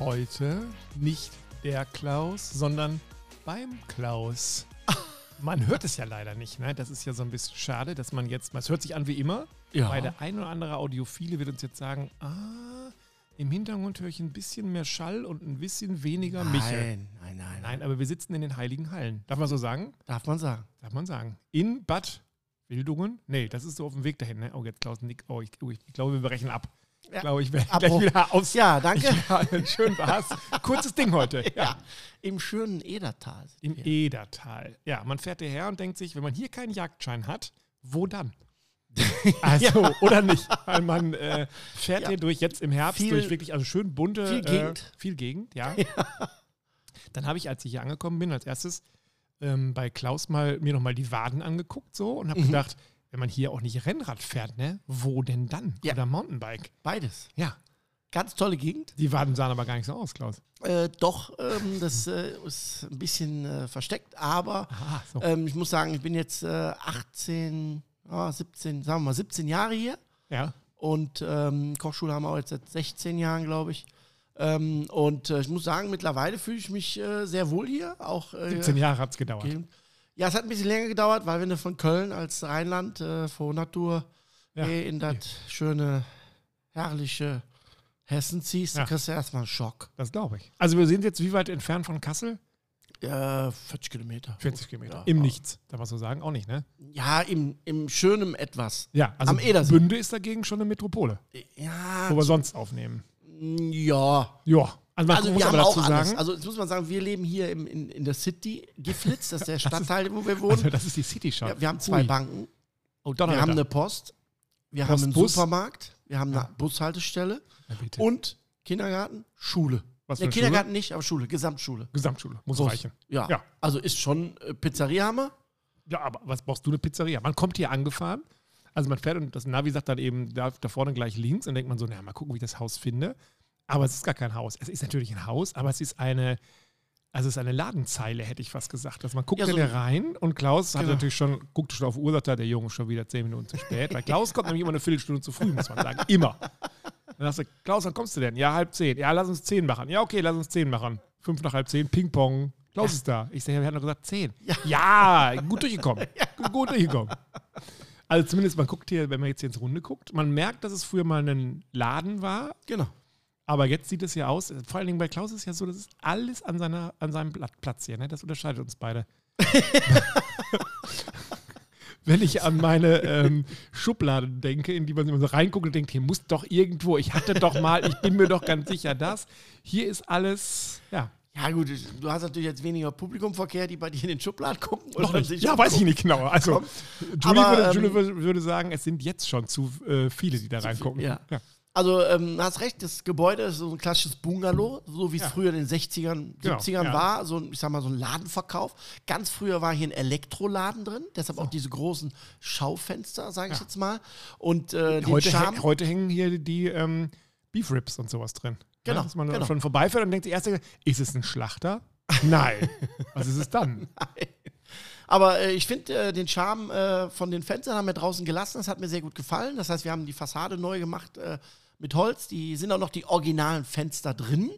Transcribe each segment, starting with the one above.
heute nicht der Klaus, sondern beim Klaus. Man hört es ja leider nicht, ne? Das ist ja so ein bisschen schade, dass man jetzt, es hört sich an wie immer, Ja. weil der ein oder andere Audiophile wird uns jetzt sagen, ah, im Hintergrund höre ich ein bisschen mehr Schall und ein bisschen weniger Michel. Nein, nein, nein, Nein, aber wir sitzen in den heiligen Hallen. Darf man so sagen? Darf man sagen. Darf man sagen. In Bad Wildungen? Nee, das ist so auf dem Weg dahin. Ne? Oh, jetzt Klaus Nick. Oh, ich, oh, ich, ich glaube, wir brechen ab. Ich Ja. glaube, ich werde gleich wieder aus. Ja, danke. Ja, schön war's. Kurzes Ding heute. Ja. Ja, im schönen Edertal. Im wir. Edertal. Ja, man fährt hierher und denkt sich, wenn man hier keinen Jagdschein hat, wo dann? Also, oder nicht? Weil man äh, fährt Ja. hier durch, jetzt im Herbst, Viel- durch wirklich, also schön bunte. viel Gegend. Äh, viel Gegend, ja. Dann habe ich, als ich hier angekommen bin, als erstes ähm, bei Klaus mal mir nochmal die Waden angeguckt so und habe Mhm. gedacht, wenn man hier auch nicht Rennrad fährt, ne, wo denn dann? Ja. Oder Mountainbike. Beides. Ja. Ganz tolle Gegend. Die Waden sahen aber gar nicht so aus, Klaus. Äh, doch, ähm, das äh, ist ein bisschen äh, versteckt, aber Aha, so. ähm, ich muss sagen, ich bin jetzt äh, 18, ah, 17, sagen wir mal 17 Jahre hier ja. und ähm, Kochschule haben wir auch jetzt seit 16 Jahren, glaube ich. Ähm, und äh, ich muss sagen, mittlerweile fühle ich mich äh, sehr wohl hier. Auch, äh, 17 Jahre hat es gedauert. Gegend. Ja, es hat ein bisschen länger gedauert, weil wenn du von Köln als Rheinland äh, vor Natur Ja. eh in das schöne, herrliche Hessen ziehst, Ja. dann kriegst du erstmal einen Schock. Das glaube ich. Also wir sind jetzt wie weit entfernt von Kassel? Ja, 40 Kilometer. 40 Kilometer. Ja. Im Nichts, darf man so sagen. Auch nicht, ne? Ja, im, im schönen Etwas. Ja, also Am Edersee. Bünde ist dagegen schon eine Metropole, Ja, wo wir sonst aufnehmen. ja. Ja. Also man Also muss wir haben auch dazu alles. sagen, Also jetzt muss man sagen, wir leben hier im, in, in der City, Giflitz, das ist der Stadtteil, wo wir wohnen. also das ist die City Shop. Ja, wir haben zwei Ui. Banken, Oh, wir haben eine Post, wir Post, haben einen Bus. Supermarkt, wir haben eine Ja. Bushaltestelle bitte. und Kindergarten, Schule. Was Ne, eine Kindergarten nicht, aber Schule, Gesamtschule. Gesamtschule. Muss Groß. reichen. Ja. Ja. Also ist schon äh, Pizzeria haben wir. Ja, aber was brauchst du eine Pizzeria? Man kommt hier angefahren, also man fährt und das Navi sagt dann eben da, da vorne gleich links und denkt man so, na, mal gucken, wie ich das Haus finde. Aber es ist gar kein Haus. Es ist natürlich ein Haus, aber es ist eine, also es ist eine Ladenzeile, hätte ich fast gesagt. Also man guckt Ja, ja, so- hier rein und Klaus hat Genau. natürlich schon, guckt schon auf Uhr, sagt er, der Junge schon wieder zehn Minuten zu spät. Weil Klaus kommt nämlich immer eine Viertelstunde zu früh, muss man sagen. Immer. Dann sagst du, Klaus, wann kommst du denn? Ja, halb zehn. Ja, lass uns zehn machen. Ja, okay, lass uns zehn machen. Fünf nach halb zehn, Ping-Pong. Klaus ist da. Ich sage, wir hatten doch gesagt zehn. Ja, gut durchgekommen. Gut, gut durchgekommen. Also zumindest, man guckt hier, wenn man jetzt hier ins Runde guckt, man merkt, dass es früher mal ein Laden war, Genau. Aber jetzt sieht es ja aus, vor allen Dingen bei Klaus ist es ja so, das ist alles an, seiner, an seinem Blatt- Platz hier. Ne? Das unterscheidet uns beide. Wenn ich an meine ähm, Schublade denke, in die man immer so reinguckt und denkt, hier muss doch irgendwo, ich hatte doch mal, ich bin mir doch ganz sicher, das. Hier ist alles, ja. Ja gut, du hast natürlich jetzt weniger Publikumverkehr, die bei dir in den Schubladen gucken. Noch oder nicht. sich Ja, weiß ich nicht genau. Also. Julie, würde, ähm, würde, sagen, es sind jetzt schon zu äh, viele, die da reingucken. ja. Also, ähm, hast recht, das Gebäude ist so ein klassisches Bungalow, so wie es Ja. früher in den 60ern, Genau, 70ern ja. war. So, ein- ich sag mal, so ein Ladenverkauf. Ganz früher war hier ein Elektroladen drin, deshalb auch diese großen Schaufenster, sage ich Ja. jetzt mal. Und äh, Heute, Charme. heute hängen hier die ähm, Beef Ribs und sowas drin. Genau, Ja, dass man genau. schon vorbeifährt und denkt, die erste, ist es ein Schlachter? Nein. Was ist es dann? Aber äh, ich finde äh, den Charme äh, von den Fenstern haben wir draußen gelassen. Das hat mir sehr gut gefallen. Das heißt, wir haben die Fassade neu gemacht äh, mit Holz. Die sind auch noch die originalen Fenster drin.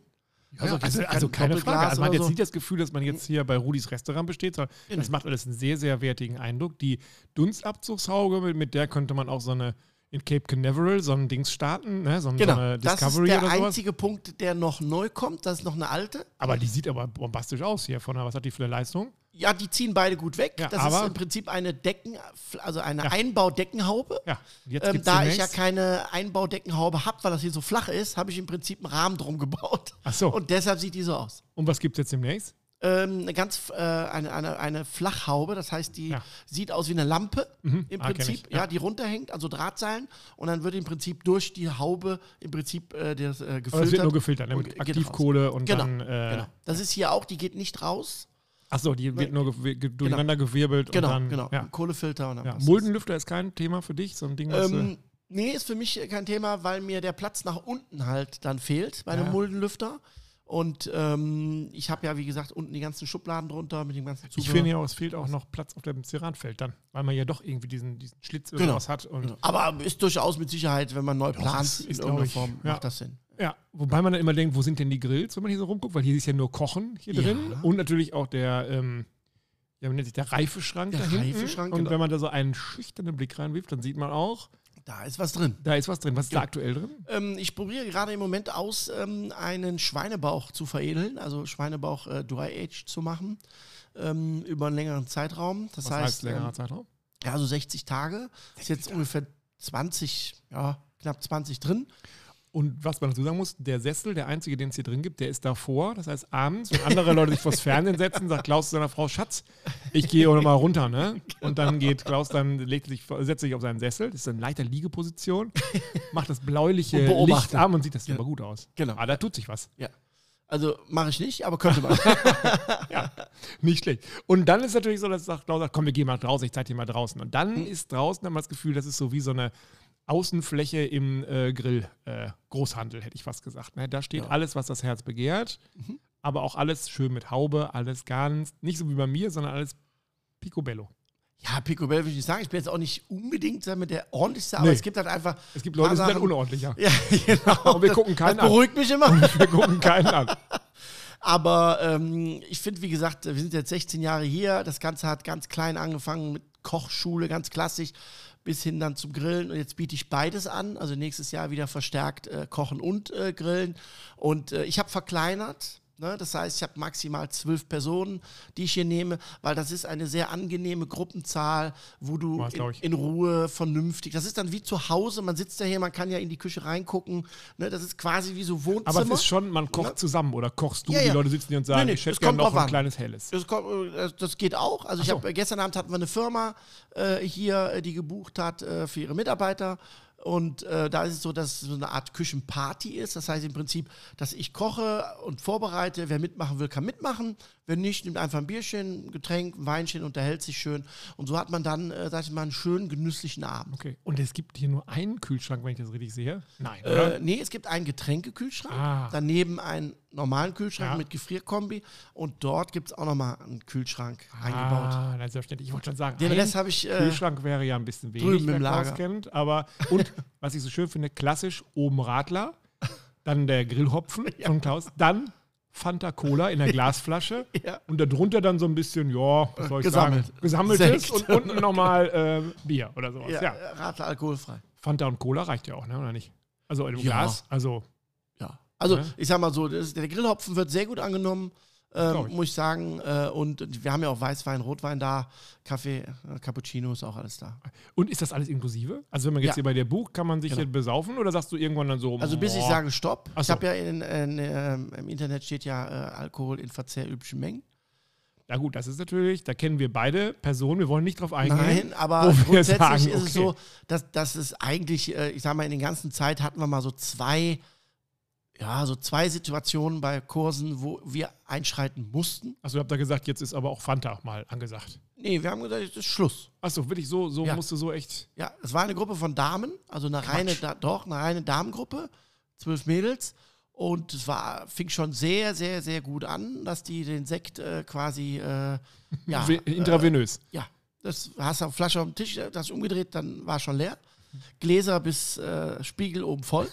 Also, Also also, kein also keine Frage. Also man hat oder jetzt so. nicht das Gefühl, dass man jetzt hier bei Rudis Restaurant besteht, sondern Genau. das macht alles einen sehr, sehr wertigen Eindruck. Die Dunstabzugshaube, mit, mit der könnte man auch so eine in Cape Canaveral so ein Dings starten, ne? so, ein- so Genau. eine Das ist Discovery der oder einzige Punkt, der noch neu kommt. Das ist noch eine alte. Aber die sieht aber bombastisch aus hier. Von der, was hat die für eine Leistung? Ja, die ziehen beide gut weg. Ja, das aber- ist im Prinzip eine Decken, also eine Ja. Einbaudeckenhaube. Ja, und jetzt Ähm, da ich ja keine Einbaudeckenhaube habe, weil das hier so flach ist, habe ich im Prinzip einen Rahmen drum gebaut. Ach so. Und deshalb sieht die so aus. Und was gibt es jetzt demnächst? Ähm, eine ganz äh, eine, eine, eine Flachhaube, das heißt, die Ja. sieht aus wie eine Lampe im Ah, Prinzip, ich, ja. ja. die runterhängt, also Drahtseilen, und dann wird im Prinzip durch die Haube im Prinzip äh, das äh, Aber es gefiltert. wird nur gefiltert, ne? und mit Aktivkohle und Genau, dann. Äh, Genau. Das ist hier auch, die geht nicht raus. Achso, die wird nur ge durcheinander gewirbelt Genau, und dann. genau. Ja. Kohlefilter und dann Ja. Muldenlüfter ist kein Thema für dich, so ein Ding, was. das. äh, ähm, Nee, ist für mich kein Thema, weil mir der Platz nach unten halt dann fehlt bei einem Ja. Muldenlüfter. Und ähm, ich habe ja, wie gesagt, unten die ganzen Schubladen drunter mit dem ganzen ich finde ja es fehlt auch noch Platz auf dem Ceranfeld dann, weil man ja doch irgendwie diesen, diesen Schlitz Genau. irgendwas hat. Und Genau. Aber ist durchaus mit Sicherheit, wenn man neu plant, ist- in irgendeiner Form, macht das Sinn. Ja, wobei man dann immer denkt, wo sind denn die Grills, wenn man hier so rumguckt, weil hier ist ja nur Kochen hier Ja. drin und natürlich auch der, ähm, ja, wie nennt sich der Reifeschrank Der da hinten. Reifeschrank, Und genau. wenn man da so einen schüchternen Blick reinwirft, dann sieht man auch, Da ist was drin. da ist was drin. Was ist da Ja. aktuell drin? Ähm, ich probiere gerade im Moment aus, ähm, einen Schweinebauch zu veredeln, also Schweinebauch äh, Dry Age zu machen, ähm, über einen längeren Zeitraum. Das Was heißt, heißt längerer ähm, Zeitraum? ja, so 60 Tage. Ist jetzt ungefähr 20, ja, knapp 20 drin. Und was man dazu sagen muss, der Sessel, der einzige, den es hier drin gibt, der ist davor. Das heißt, abends, wenn andere Leute sich vors Fernsehen setzen, sagt Klaus zu seiner Frau, Schatz, ich gehe auch mal runter, ne? Und dann geht Klaus dann, legt sich, setzt sich auf seinen Sessel, das ist eine leichte Liegeposition, macht das bläuliche. Licht an und sieht, das sieht aber gut aus. Genau. Ah, da tut sich was. Also mache ich nicht, aber könnte man. Ja, nicht schlecht. Und dann ist natürlich so, dass Klaus sagt, komm, wir gehen mal draußen, ich zeige dir mal draußen. Und dann Hm. ist draußen, haben wir das Gefühl, das ist so wie so eine Außenfläche im äh, Grill, äh, Großhandel, hätte ich fast gesagt. Ne? Da steht Ja. alles, was das Herz begehrt, Mhm. aber auch alles schön mit Haube, alles ganz, nicht so wie bei mir, sondern alles picobello. ja, Picobello würde ich sagen. Ich bin jetzt auch nicht unbedingt damit der ordentlichste, aber Nee. es gibt halt einfach. Es gibt Leute, die sind dann unordentlicher. Ja, genau. Und wir das, gucken keinen an. beruhigt mich immer. Wir gucken keinen an. Aber ähm, ich finde, wie gesagt, wir sind jetzt 16 Jahre hier. Das Ganze hat ganz klein angefangen mit Kochschule, ganz klassisch, bis hin dann zum Grillen. Und jetzt biete ich beides an. Also nächstes Jahr wieder verstärkt äh, Kochen und äh, Grillen. Und äh, ich habe verkleinert. Ne? Das heißt, ich habe maximal zwölf Personen, die ich hier nehme, weil das ist eine sehr angenehme Gruppenzahl, wo du in, in Ruhe, vernünftig. Das ist dann wie zu Hause. Man sitzt ja hier, man kann ja in die Küche reingucken. Ne? Das ist quasi wie so Wohnzimmer. Aber es ist schon, man kocht Ne? zusammen oder kochst du? Ja, Die ja. Leute sitzen hier und sagen, Nee, nee, ich hätte es gerne kommt noch ein an. kleines Helles. Das, kommt, äh, das geht auch. Also ich so. habe gestern Abend hatten wir eine Firma äh, hier, äh, die gebucht hat äh, für ihre Mitarbeiter. Und äh, da ist es so, dass es so eine Art Küchenparty ist. Das heißt im Prinzip, dass ich koche und vorbereite. Wer mitmachen will, kann mitmachen. Wenn nicht, nimmt einfach ein Bierchen, ein Getränk, ein Weinchen, unterhält sich schön. Und so hat man dann, äh, sag ich mal, einen schönen, genüsslichen Abend. Okay. Und es gibt hier nur einen Kühlschrank, wenn ich das richtig sehe? Nein, oder? Äh, nee, es gibt einen Getränkekühlschrank, Ah. daneben einen normalen Kühlschrank Ja. mit Gefrierkombi und dort gibt es auch nochmal einen Kühlschrank eingebaut. Ah, ist ja ständig. Ich wollte schon sagen, Den Rest habe ich äh, Kühlschrank wäre ja ein bisschen wenig, drüben im Lager. kennt. Aber, und was ich so schön finde, klassisch oben Radler, dann der Grillhopfen von Klaus, dann Fanta Cola in der Glasflasche Ja. und darunter dann so ein bisschen, ja, was soll ich Gesammelt. sagen, gesammeltes Sekt. und unten nochmal äh, Bier oder sowas. Ja, Ja, äh, Radler alkoholfrei. Fanta und Cola reicht ja auch, ne, oder nicht? Also im Ja. Glas, also Ja. Also Ja. ich sag mal so, das, der Grillhopfen wird sehr gut angenommen, ähm, ich. muss ich sagen. Äh, und wir haben ja auch Weißwein, Rotwein da, Kaffee, äh, Cappuccino ist auch alles da. Und ist das alles inklusive? Also wenn man jetzt Ja. hier bei dir bucht, kann man sich Genau. hier besaufen oder sagst du irgendwann dann so? Also bis ich boah, sage Stopp. Ach Ich so. habe ja in, in, ähm, im Internet steht ja äh, Alkohol in verzehrüblichen Mengen. Na gut, das ist natürlich, da kennen wir beide Personen, wir wollen nicht drauf eingehen. Nein, aber grundsätzlich sagen, ist es okay. so, dass, dass es eigentlich, äh, ich sag mal, in den ganzen Zeit hatten wir mal so zwei, ja, so zwei Situationen bei Kursen, wo wir einschreiten mussten. Achso, ihr habt da gesagt, jetzt ist aber auch Fanta mal angesagt. Nee, wir haben gesagt, es ist Schluss. Achso, wirklich so, so Ja. musst du so echt. Ja, es war eine Gruppe von Damen, also eine reine, da, doch, eine reine Damengruppe, zwölf Mädels. Und es war, fing schon sehr, sehr, sehr gut an, dass die den Sekt äh, quasi, äh, ja, intravenös. ja, das hast du auf Flasche auf dem Tisch, das hast du umgedreht, dann war schon leer. Gläser bis äh, Spiegel oben voll.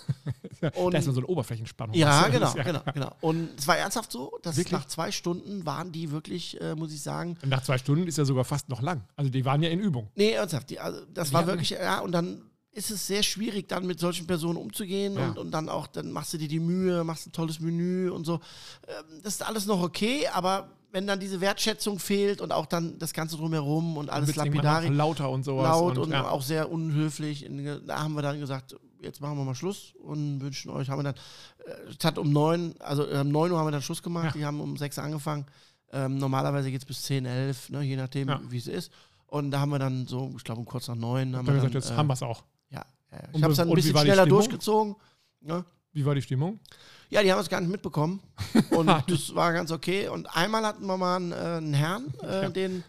Und da ist so eine Oberflächenspannung. ja, genau, ist ja- genau, genau. Und es war ernsthaft so, dass Wirklich? nach zwei Stunden waren die wirklich, äh, muss ich sagen, Und nach zwei Stunden ist ja sogar fast noch lang. Also die waren ja in Übung. Nee, ernsthaft. Die, also das Die war wirklich, ja, und dann ist es sehr schwierig, dann mit solchen Personen umzugehen Ja. und, und dann auch, dann machst du dir die Mühe, machst ein tolles Menü und so. Ähm, Das ist alles noch okay, aber wenn dann diese Wertschätzung fehlt und auch dann das Ganze drumherum und alles Wird's irgendwann lapidari, auch lauter und sowas. laut und, ja. auch sehr unhöflich, da haben wir dann gesagt, jetzt machen wir mal Schluss und wünschen euch, haben wir dann, äh, es hat um neun, also äh, um neun Uhr haben wir dann Schluss gemacht, Ja. die haben um sechs angefangen. Ähm, normalerweise geht es bis zehn, elf, ne, je nachdem, Ja. wie es ist. Und da haben wir dann so, ich glaube um kurz nach neun, haben wir gesagt, dann, jetzt äh, haben wir es auch. ja. Und ich habe es dann und ein bisschen schneller durchgezogen. Ne? Wie war die Stimmung? Ja, die haben es gar nicht mitbekommen. Und das war ganz okay. Und einmal hatten wir mal einen, äh, einen Herrn, äh, Ja. den,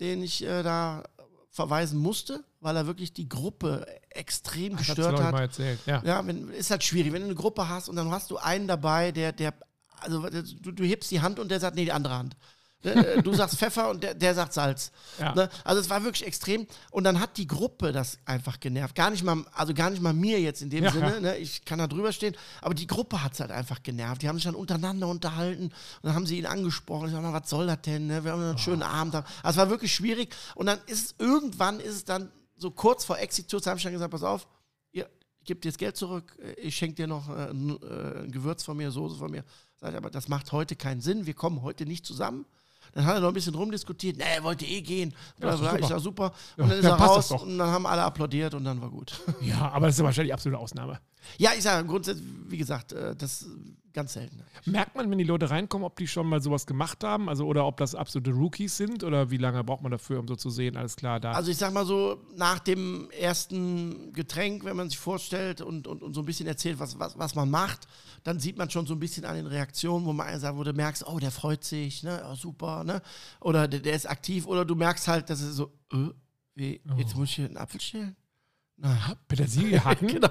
den ich äh, da verweisen musste, weil er wirklich die Gruppe extrem hat's, gestört hat. mal erzählt. Ja. Ja, wenn, ist halt schwierig, wenn du eine Gruppe hast und dann hast du einen dabei, der, der, also du, du hebst die Hand und der sagt, nee, die andere Hand. Äh, Du sagst Pfeffer und der, der sagt Salz. Ja. Ne? Also es war wirklich extrem. Und dann hat die Gruppe das einfach genervt. Gar nicht mal, also gar nicht mal mir jetzt in dem Ja. Sinne. Ne? Ich kann da drüber stehen. Aber die Gruppe hat es halt einfach genervt. Die haben sich dann untereinander unterhalten und dann haben sie ihn angesprochen. Ich sag mal, was soll das denn? Ne? Wir haben einen schönen Abend. Also es war wirklich schwierig. Und dann ist es irgendwann ist es dann so kurz vor Exitus, habe ich dann gesagt, pass auf, ihr gebt jetzt Geld zurück, ich schenke dir noch äh, ein, äh, ein Gewürz von mir, Soße von mir. Sag ich, aber das macht heute keinen Sinn, wir kommen heute nicht zusammen. Dann hat er noch ein bisschen rumdiskutiert, nee, er wollte eh gehen. Ja, ist doch ich sag super. Ja, Und dann ist dann er raus und dann haben alle applaudiert und dann war gut. Ja, aber das ist ja wahrscheinlich die absolute Ausnahme. Ja, ich sage grundsätzlich, wie gesagt, äh, das ist ganz selten. Merkt man, wenn die Leute reinkommen, ob die schon mal sowas gemacht haben? Also, oder ob das absolute Rookies sind? Oder wie lange braucht man dafür, um so zu sehen, alles klar, da. Also ich sag mal so, nach dem ersten Getränk, wenn man sich vorstellt und, und, und so ein bisschen erzählt, was, was, was man macht, dann sieht man schon so ein bisschen an den Reaktionen, wo man sagt, wo du merkst, oh, der freut sich, ne, oh, super, ne? Oder der, der ist aktiv, oder du merkst halt, dass es so, äh, wie, jetzt muss ich hier einen Apfel schälen? Petersilie hacken? Genau.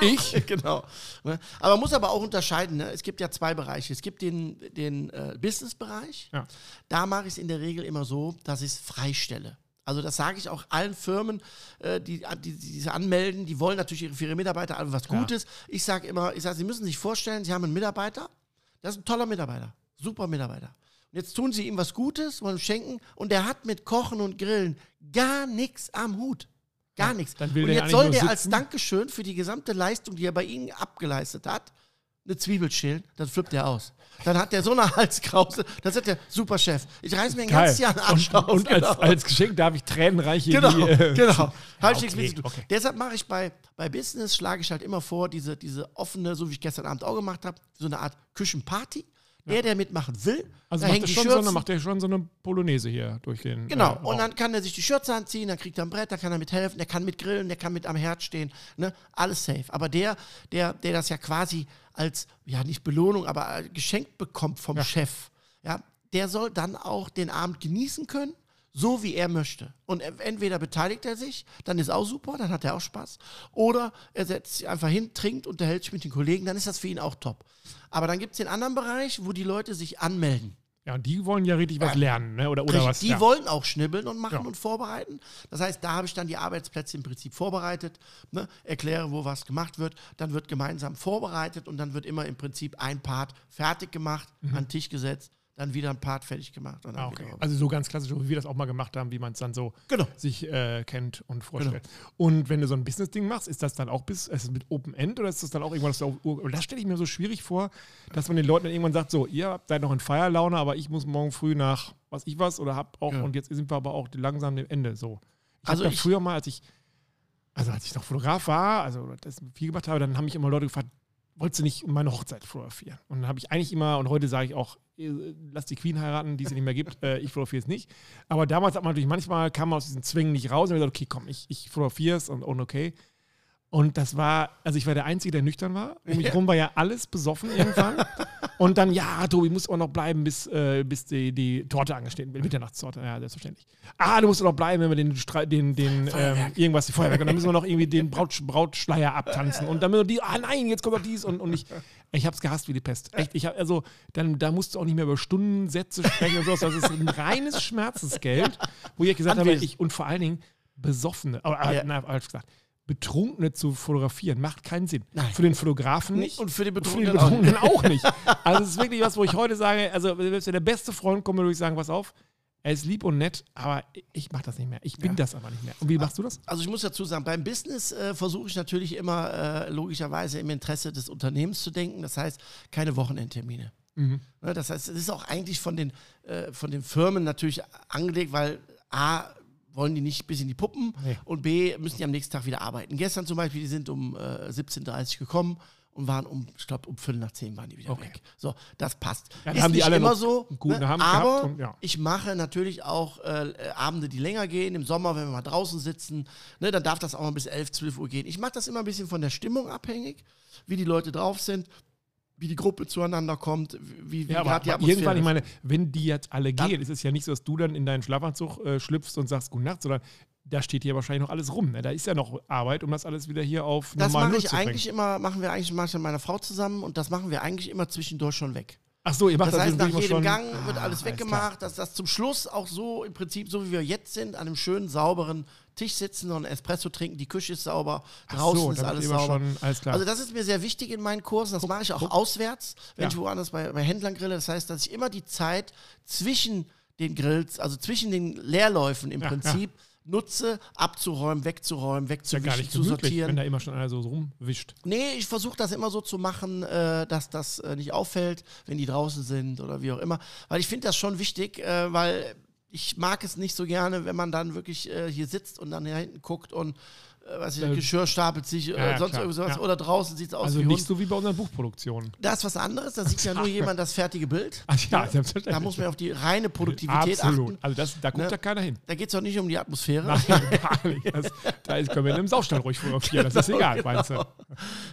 Ich? genau. Ne? Aber man muss aber auch unterscheiden. Ne? Es gibt ja zwei Bereiche. Es gibt den, den äh, Business-Bereich. Ja. Da mache ich es in der Regel immer so, dass ich es freistelle. Also das sage ich auch allen Firmen, äh, die, die, die diese anmelden, die wollen natürlich ihre- für ihre Mitarbeiter was. Gutes. Ich sage immer, ich sage, sie müssen sich vorstellen, sie haben einen Mitarbeiter, das ist ein toller Mitarbeiter, super Mitarbeiter. Und jetzt tun sie ihm was Gutes, wollen ihm schenken und der hat mit Kochen und Grillen gar nichts am Hut. Gar Ja, nichts. und jetzt soll der als. Dankeschön für die gesamte Leistung, die er bei Ihnen abgeleistet hat, eine Zwiebel schälen, dann flippt er aus. Dann hat der so eine Halskrause, dann sagt der, super Chef, ich reiß mir ein ganzes Jahr einen Arsch und aus. und als, Genau. als Geschenk darf ich tränenreich hier Genau, die, äh, genau. Habe ich okay, okay. Deshalb mache ich bei, bei Business, schlage ich halt immer vor, diese, diese offene, so wie ich gestern Abend auch gemacht habe, so eine Art Küchenparty. Der, der mitmachen will, Also da er, die schon so eine, Schürzen. macht er schon so eine Polonaise hier durch den. Genau, äh, und dann kann er sich die Schürze anziehen, dann kriegt er ein Brett, dann kann er mithelfen, der kann mit grillen, der kann mit am Herd stehen, ne? alles safe. Aber der, der, der das ja quasi als, ja nicht Belohnung, aber äh, geschenkt bekommt vom Ja. Chef, ja, der soll dann auch den Abend genießen können, so wie er möchte. Und e- entweder beteiligt er sich, dann ist auch super, dann hat er auch Spaß. Oder er setzt sich einfach hin, trinkt, unterhält sich mit den Kollegen, dann ist das für ihn auch top. Aber dann gibt es den anderen Bereich, wo die Leute sich anmelden. ja, und die wollen ja richtig was lernen, ne? Oder, oder Richtig, was? die ja. wollen auch schnibbeln und machen Ja. und vorbereiten. Das heißt, da habe ich dann die Arbeitsplätze im Prinzip vorbereitet, ne? erkläre, wo was gemacht wird, dann wird gemeinsam vorbereitet und dann wird immer im Prinzip ein Part fertig gemacht, an den Tisch gesetzt, dann wieder ein Part fertig gemacht. Ah, okay. Also so ganz klassisch, wie wir das auch mal gemacht haben, wie man es dann so Genau. sich äh, kennt und vorstellt. Und wenn du so ein Business-Ding machst, ist das dann auch bis, ist das mit Open End oder ist das dann auch irgendwann, und das stelle ich mir so schwierig vor, dass man den Leuten dann irgendwann sagt, so, ihr seid noch in Feierlaune, aber ich muss morgen früh nach was ich was oder hab auch, Ja. und jetzt sind wir aber auch langsam dem Ende so. Ich Also ich- früher mal, als ich, also als ich noch Fotograf war, also das viel gemacht habe, dann haben mich immer Leute gefragt, wolltest du nicht meine Hochzeit fotografieren? Und dann habe ich eigentlich immer, und heute sage ich auch, lass die Queen heiraten, die es nicht mehr gibt, äh, ich fotografiere es nicht. Aber damals hat man natürlich manchmal, kam man aus diesen Zwängen nicht raus und gesagt, okay, komm, ich, ich fotografiere es und, und okay. Und das war, also ich war der Einzige, der nüchtern war. Um mich rum war ja alles besoffen irgendwann. Und dann, ja, Tobi, musst auch noch bleiben, bis, äh, bis die, die Torte angestehen wird. Mitternachtstorte, ja, selbstverständlich. Ah, du musst auch noch bleiben, wenn wir den, Stre- den, den ähm, irgendwas, die Feuerwerk. Und dann müssen wir noch irgendwie den Braut, Brautschleier abtanzen. Und dann müssen wir die, ah nein, jetzt kommt noch dies. Und, und ich, ich hab's gehasst wie die Pest. Echt, ich hab, also, dann, da musst du auch nicht mehr über Stundensätze sprechen und sowas. Das ist ein reines Schmerzensgeld, wo ich gesagt habe, Anwesend. ich, und vor allen Dingen Besoffene, äh, Ja. na, falsch gesagt, Betrunkene zu fotografieren, macht keinen Sinn. Nein. Für den Fotografen nicht. Und für die Und für die Betrunkenen auch Betrunkenen nicht. Also es ist wirklich was, wo ich heute sage, also selbst wenn der beste Freund kommt, würde ich sagen, pass auf, er ist lieb und nett, aber ich mache das nicht mehr. Ich bin Ja. das aber nicht mehr. Und wie machst du das? Also ich muss dazu sagen, beim Business äh, versuche ich natürlich immer äh, logischerweise im Interesse des Unternehmens zu denken. Das heißt, keine Wochenendtermine. Mhm. Ne, das heißt, es ist auch eigentlich von den, äh, von den Firmen natürlich angelegt, weil A, wollen die nicht bis in die Puppen Nee. und B, müssen die am nächsten Tag wieder arbeiten. Gestern zum Beispiel, die sind um äh, 17.30 Uhr gekommen und waren um, ich glaube, um Viertel nach zehn waren die wieder Okay. weg. So, das passt. Ja, ist haben die nicht alle immer so, ne, aber und ja. ich mache natürlich auch äh, äh, Abende, die länger gehen. Im Sommer, wenn wir mal draußen sitzen, ne, dann darf das auch mal bis 11, 12 Uhr gehen. Ich mache das immer ein bisschen von der Stimmung abhängig, wie die Leute drauf sind, wie die Gruppe zueinander kommt, wie, wie Ja, aber, die Atmosphäre irgendwann, ich ist. meine, wenn die jetzt alle Dann- gehen, ist es ja nicht so, dass du dann in deinen Schlafanzug äh, schlüpfst und sagst Gute Nacht, sondern da steht hier wahrscheinlich noch alles rum. Ne? Da ist ja noch Arbeit, um das alles wieder hier auf Das normal mache ich zu bringen. eigentlich immer, machen wir eigentlich manchmal mit meiner Frau zusammen und das machen wir eigentlich immer zwischendurch schon weg. Ach so, ihr macht Das das, heißt, nach jedem schon- Gang wird Ah, alles weggemacht, dass das zum Schluss auch so im Prinzip, so wie wir jetzt sind, an einem schönen, sauberen Tisch sitzen und einen Espresso trinken. Die Küche ist sauber, draußen so, ist alles sauber. Schon, alles. Also das ist mir sehr wichtig in meinen Kursen. Das mache ich auch auswärts, wenn Ja. ich woanders bei, bei Händlern grille. Das heißt, dass ich immer die Zeit zwischen den Grills, also zwischen den Leerläufen im Ja, Prinzip nutze, abzuräumen, wegzuräumen, ist ja gar wegzuwischen, nicht zu sortieren. wenn da immer schon einer so rumwischt. Nee, ich versuche das immer so zu machen, äh, dass das äh, nicht auffällt, wenn die draußen sind oder wie auch immer. Weil ich finde das schon wichtig, äh, weil ich mag es nicht so gerne, wenn man dann wirklich äh, hier sitzt und dann hier hinten guckt und äh, was ich, Äh, Geschirr stapelt sich oder ja, sonst klar, irgendwas. ja. Oder draußen sieht es aus Also wie nicht Hund. so wie bei unseren Buchproduktionen. Das ist was anderes, da sieht ja nur jemand das fertige Bild. Ach ja, selbstverständlich. Da muss man auf die reine Produktivität Absolut. achten. Also das, da guckt Ne? ja keiner hin. Da geht es auch nicht um die Atmosphäre. Nein, gar nicht. Das, da können wir in einem Saustall ruhig fotografieren. Das ist egal, meinst du?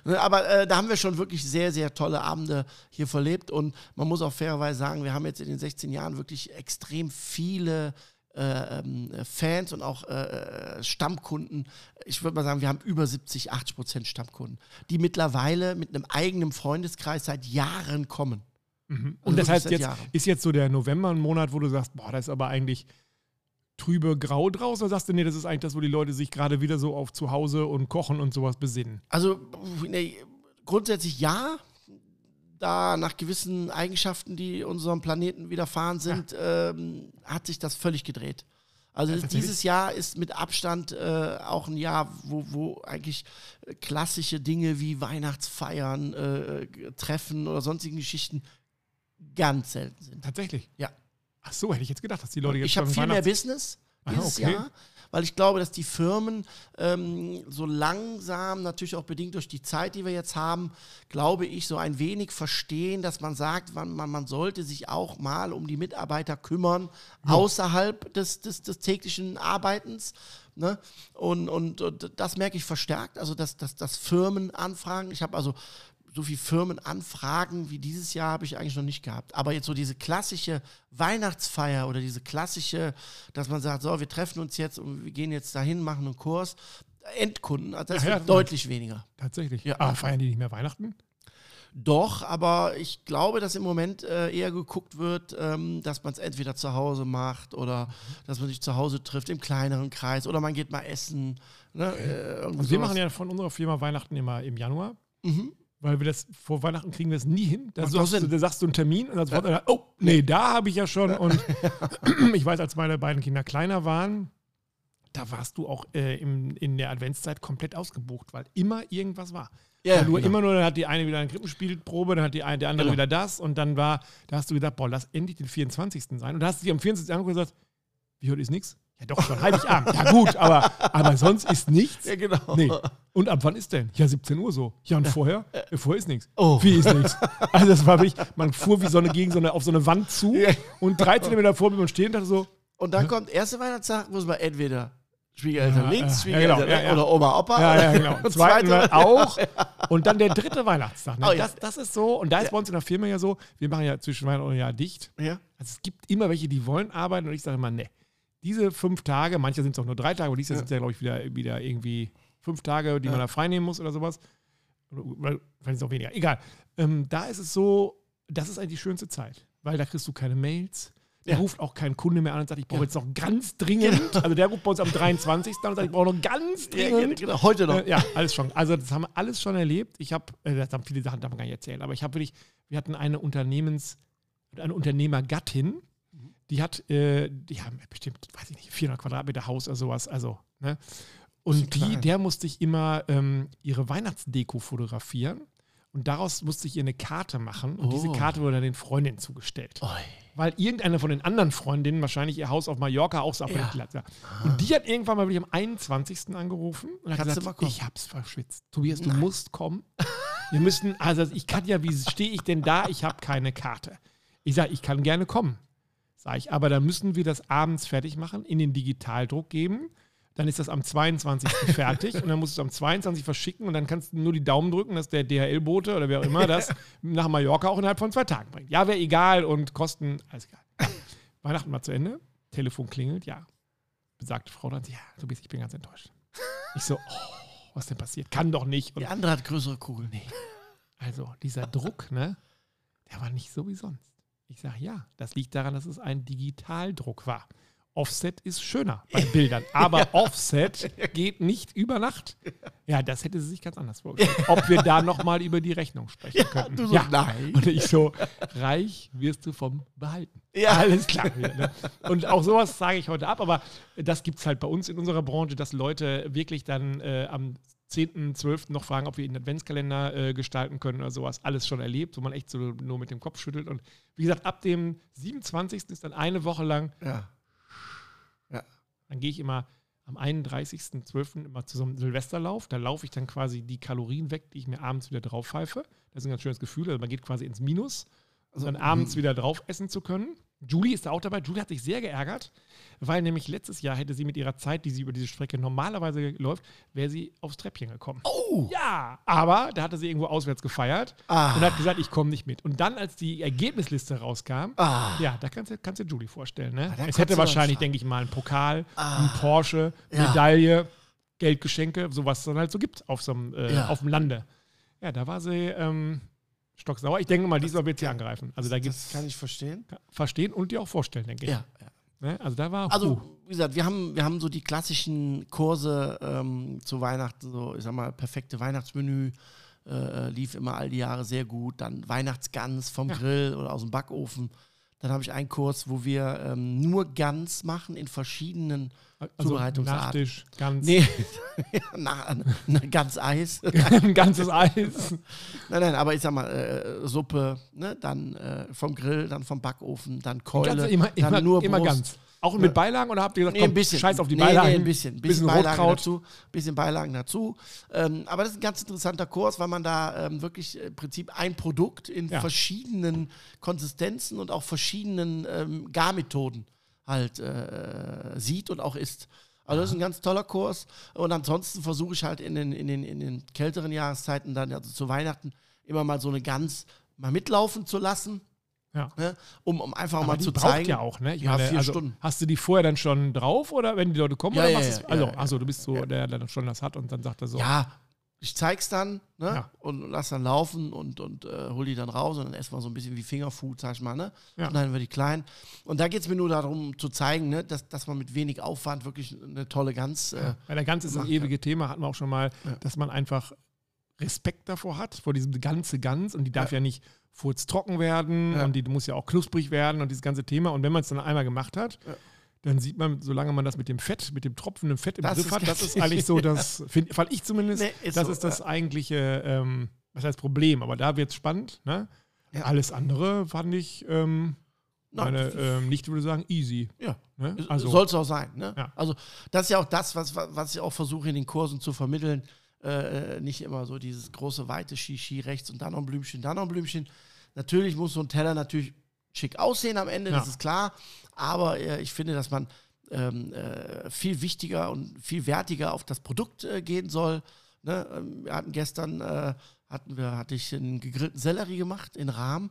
Ne, Aber äh, da haben wir schon wirklich sehr, sehr tolle Abende hier verlebt. Und man muss auch fairerweise sagen, wir haben jetzt in den 16 Jahren wirklich extrem viele äh, ähm, Fans und auch äh, Stammkunden. Ich würde mal sagen, wir haben über 70, 80 Prozent Stammkunden, die mittlerweile mit einem eigenen Freundeskreis seit Jahren kommen. Und Also das heißt, jetzt Jahren. ist jetzt so der November ein Monat, wo du sagst, boah, da ist aber eigentlich trübe Grau draus, oder sagst du, nee, das ist eigentlich das, wo die Leute sich gerade wieder so auf zu Hause und Kochen und sowas besinnen? Also nee, grundsätzlich ja. Da nach gewissen Eigenschaften, die unserem Planeten widerfahren sind, ähm, hat sich das völlig gedreht. Also Ja, dieses Jahr ist mit Abstand äh, auch ein Jahr, wo, wo eigentlich äh, klassische Dinge wie Weihnachtsfeiern, äh, g- Treffen oder sonstigen Geschichten ganz selten sind. Tatsächlich. Ja. Ach so, hätte ich jetzt gedacht, dass die Leute jetzt Ich habe viel mehr Business Aha, dieses okay. Jahr, weil ich glaube, dass die Firmen ähm, so langsam, natürlich auch bedingt durch die Zeit, die wir jetzt haben, glaube ich, so ein wenig verstehen, dass man sagt, man, man, man sollte sich auch mal um die Mitarbeiter kümmern, außerhalb des, des, des täglichen Arbeitens. Ne? Und, und, und das merke ich verstärkt, also dass, dass, dass Firmen anfragen. Ich habe also so viele Firmenanfragen wie dieses Jahr habe ich eigentlich noch nicht gehabt. Aber jetzt so diese klassische Weihnachtsfeier oder diese klassische, dass man sagt, so, wir treffen uns jetzt und wir gehen jetzt dahin, machen einen Kurs. Endkunden, also das Ja, ja, wird deutlich weniger. Tatsächlich. Ja. Aber feiern die nicht mehr Weihnachten? Doch, aber ich glaube, dass im Moment äh, eher geguckt wird, ähm, dass man es entweder zu Hause macht oder dass man sich zu Hause trifft im kleineren Kreis oder man geht mal essen. Ne, äh, Und wir machen ja von unserer Firma Weihnachten immer im Januar. Mhm. Weil wir das vor Weihnachten kriegen wir es nie hin. Da sagst, du, da sagst du einen Termin und dann sofort einer, oh, nee, da habe ich ja schon. Und ich weiß, als meine beiden Kinder kleiner waren, da warst du auch äh, im, in der Adventszeit komplett ausgebucht, weil immer irgendwas war. Ja, du genau. immer nur, dann hat die eine wieder eine Krippenspielprobe, dann hat die eine, der andere Genau. wieder das und dann war, da hast du gedacht, boah, lass endlich den 24. sein. Und da hast du dich am 24. angeguckt und gesagt, wie heute ist nichts? Ja doch, schon Heiligabend. Ja gut, aber, aber sonst ist nichts. Ja, genau. Nee. Und ab wann ist denn? Ja, 17 Uhr so. Ja, und vorher? Äh, vorher ist nichts. Oh. Wie ist nichts? Also das war wirklich, man fuhr wie so eine gegen so eine, auf so eine Wand zu Ja. und 13 Meter vor mir und stehen und dachte so, Und dann kommt erste Weihnachtstag, muss man entweder Schwiegereltern Ja, links, ja, ja, genau, Schwiegereltern ja, ja. oder Oma, Opa. ja, ja, genau. Und Zweiten zweite- Mal auch. Und dann der dritte Weihnachtstag. Ne? Oh, ja. das, das ist so, und da ist bei uns in der Firma ja so, wir machen ja zwischen Weihnachten und Jahr dicht. Ja. Also es gibt immer welche, die wollen arbeiten und ich sage immer, ne, diese fünf Tage, manche sind es auch nur drei Tage, aber dieses Jahr sind es ja, glaube ich, wieder, wieder irgendwie fünf Tage, die man da freinehmen muss oder sowas. Oder, vielleicht ist es auch weniger. Egal. Ähm, da ist es so, das ist eigentlich die schönste Zeit, weil da kriegst du keine Mails. Da Ja. ruft auch kein Kunde mehr an und sagt, ich brauche Ja. jetzt noch ganz dringend. Also der ruft bei uns am 23. an und sagt, ich brauche noch ganz Ja, dringend. genau, heute noch. Äh, ja, alles schon. Also das haben wir alles schon erlebt. Ich habe, äh, das haben viele Sachen darf man gar nicht erzählen, aber ich habe wirklich, wir hatten eine Unternehmens, eine Unternehmergattin, die hat, äh, die haben bestimmt, weiß ich nicht, 400 Quadratmeter Haus oder sowas, also, ne? Und die, der musste ich immer ähm, ihre Weihnachtsdeko fotografieren und daraus musste ich ihr eine Karte machen und diese Oh. Karte wurde dann den Freundinnen zugestellt. Oi. Weil irgendeine von den anderen Freundinnen wahrscheinlich ihr Haus auf Mallorca auch so abgelegt Ja. hat. Ja. Und die hat irgendwann mal wirklich am 21. angerufen und hat Kannst gesagt, ich hab's verschwitzt. Tobias, du musst kommen. Wir müssen, also ich kann ja, wie stehe ich denn da? Ich habe keine Karte. Ich sage, ich kann gerne kommen. Sag ich, aber dann müssen wir das abends fertig machen, in den Digitaldruck geben. Dann ist das am 22. fertig und dann musst du es am 22. verschicken und dann kannst du nur die Daumen drücken, dass der DHL-Bote oder wer auch immer das nach Mallorca auch innerhalb von zwei Tagen bringt. Ja, wäre egal und Kosten, alles egal. Weihnachten war zu Ende, Telefon klingelt, ja. Besagte Frau dann, ja, du bist, ich bin ganz enttäuscht. Ich so, oh, was denn passiert? Kann doch nicht. Und Die andere hat größere Kugeln. also dieser Druck, ne? der war nicht so wie sonst. Ich sage, ja, das liegt daran, dass es ein Digitaldruck war. Offset ist schöner bei Bildern, aber Offset geht nicht über Nacht. Ja, das hätte sie sich ganz anders vorgestellt. Ob wir da nochmal über die Rechnung sprechen könnten. du so, nein. Und ich so, reich wirst du vom Behalten. Ja. Alles klar. ne? Und auch sowas sage ich heute ab, aber das gibt es halt bei uns in unserer Branche, dass Leute wirklich dann äh, am 10.12. noch fragen, ob wir einen Adventskalender äh, gestalten können oder sowas. Alles schon erlebt, wo man echt so nur mit dem Kopf schüttelt. Und wie gesagt, ab dem 27. ist dann eine Woche lang Ja. dann gehe ich immer am 31.12. immer zu so einem Silvesterlauf. Da laufe ich dann quasi die Kalorien weg, die ich mir abends wieder drauf pfeife. Das ist ein ganz schönes Gefühl. Also man geht quasi ins Minus, um dann abends wieder drauf essen zu können. Julie ist da auch dabei. Julie hat sich sehr geärgert, weil nämlich letztes Jahr hätte sie mit ihrer Zeit, die sie über diese Strecke normalerweise läuft, wäre sie aufs Treppchen gekommen. Oh! Ja, aber da hatte sie irgendwo auswärts gefeiert Ah. und hat gesagt, ich komme nicht mit. Und dann, als die Ergebnisliste rauskam, Ah. ja, da kannst du, kannst du Julie vorstellen. Ne? dann es hätte wahrscheinlich, denke ich mal, einen Pokal, einen Porsche, Ja. Medaille, Geldgeschenke, sowas es dann halt so gibt auf so einem, äh, Ja. auf dem Lande. Ja, da war sie ähm, stocksauer. Ich denke mal, diesmal wird sie angreifen. Also da gibt Das kann ich verstehen. verstehen und dir auch vorstellen, denke ich. Ja. ja. Ne? Also da war Also, wie gesagt, wir haben, wir haben so die klassischen Kurse ähm, zu Weihnachten, so, ich sag mal, perfekte Weihnachtsmenü. Äh, lief immer all die Jahre sehr gut. Dann Weihnachtsgans vom Ja. Grill oder aus dem Backofen. Dann habe ich einen Kurs, wo wir ähm, nur Gans machen in verschiedenen also Zubereitungsarten. Nachtisch, ganz, Nee, na, na, ganz Eis. ein ganzes Eis. Nein, nein, aber ich sag mal, äh, Suppe, ne? dann äh, vom Grill, dann vom Backofen, dann Keule, Ganz, immer, dann immer, nur immer ganz. Auch mit Beilagen oder habt ihr gesagt, Nee, komm, ein bisschen. scheiß auf die nee, Beilagen? Nee, ein bisschen. Ein bisschen, bisschen Beilagen Rotkraut. dazu. bisschen Beilagen dazu. Ähm, aber das ist ein ganz interessanter Kurs, weil man da ähm, wirklich im Prinzip ein Produkt in Ja. verschiedenen Konsistenzen und auch verschiedenen ähm, Garmethoden halt äh, sieht und auch isst. Also das ist ein ganz toller Kurs. Und ansonsten versuche ich halt in den, in, den, in den kälteren Jahreszeiten dann, also zu Weihnachten, immer mal so eine Gans mal mitlaufen zu lassen. Ja. Ne? Um, um einfach Aber mal zu zeigen. ja auch, ne? Ich Ja, vier also, Stunden. Hast du die vorher dann schon drauf oder wenn die Leute kommen? Ja, oder ja, machst ja, also, ja, ja. also du bist so Ja. der, der dann schon das hat und dann sagt er so. Ja, ich zeig's dann ne? Ja. und lass dann laufen und, und äh, hol die dann raus und dann wir so ein bisschen wie Fingerfood, sag ich mal. Ne? Ja. Schneiden wir die klein. Und da geht es mir nur darum zu zeigen, ne? dass, dass man mit wenig Aufwand wirklich eine tolle Gans. Äh, Weil der Gans ist das Macht, ewige Thema, hatten wir auch schon mal, Ja. dass man einfach Respekt davor hat, vor diesem ganze Gans und die darf ja, nicht furztrocken werden Ja. und die muss ja auch knusprig werden und dieses ganze Thema. Und wenn man es dann einmal gemacht hat, Ja. dann sieht man, solange man das mit dem Fett, mit dem tropfenden Fett im Das Griff hat, das ist eigentlich so das, find, fand ich zumindest, Nee, ist das so, ist das eigentliche, ähm, was heißt Problem, aber da wird es spannend. Ne? Ja. Alles andere fand ich, ähm, Nein, meine ähm, Nichte würde sagen, easy. ja. Ne? Also, Soll es auch sein. Ne? Ja. Also das ist ja auch das, was, was ich auch versuche in den Kursen zu vermitteln. Äh, nicht immer so dieses große, weite Shishi rechts und dann noch ein Blümchen, dann noch ein Blümchen. Natürlich muss so ein Teller natürlich schick aussehen am Ende, das Ja. ist klar. Aber äh, ich finde, dass man ähm, äh, viel wichtiger und viel wertiger auf das Produkt äh, gehen soll. Ne? Ähm, wir hatten gestern, äh, hatten wir, hatte ich einen gegrillten Sellerie gemacht in Rahm.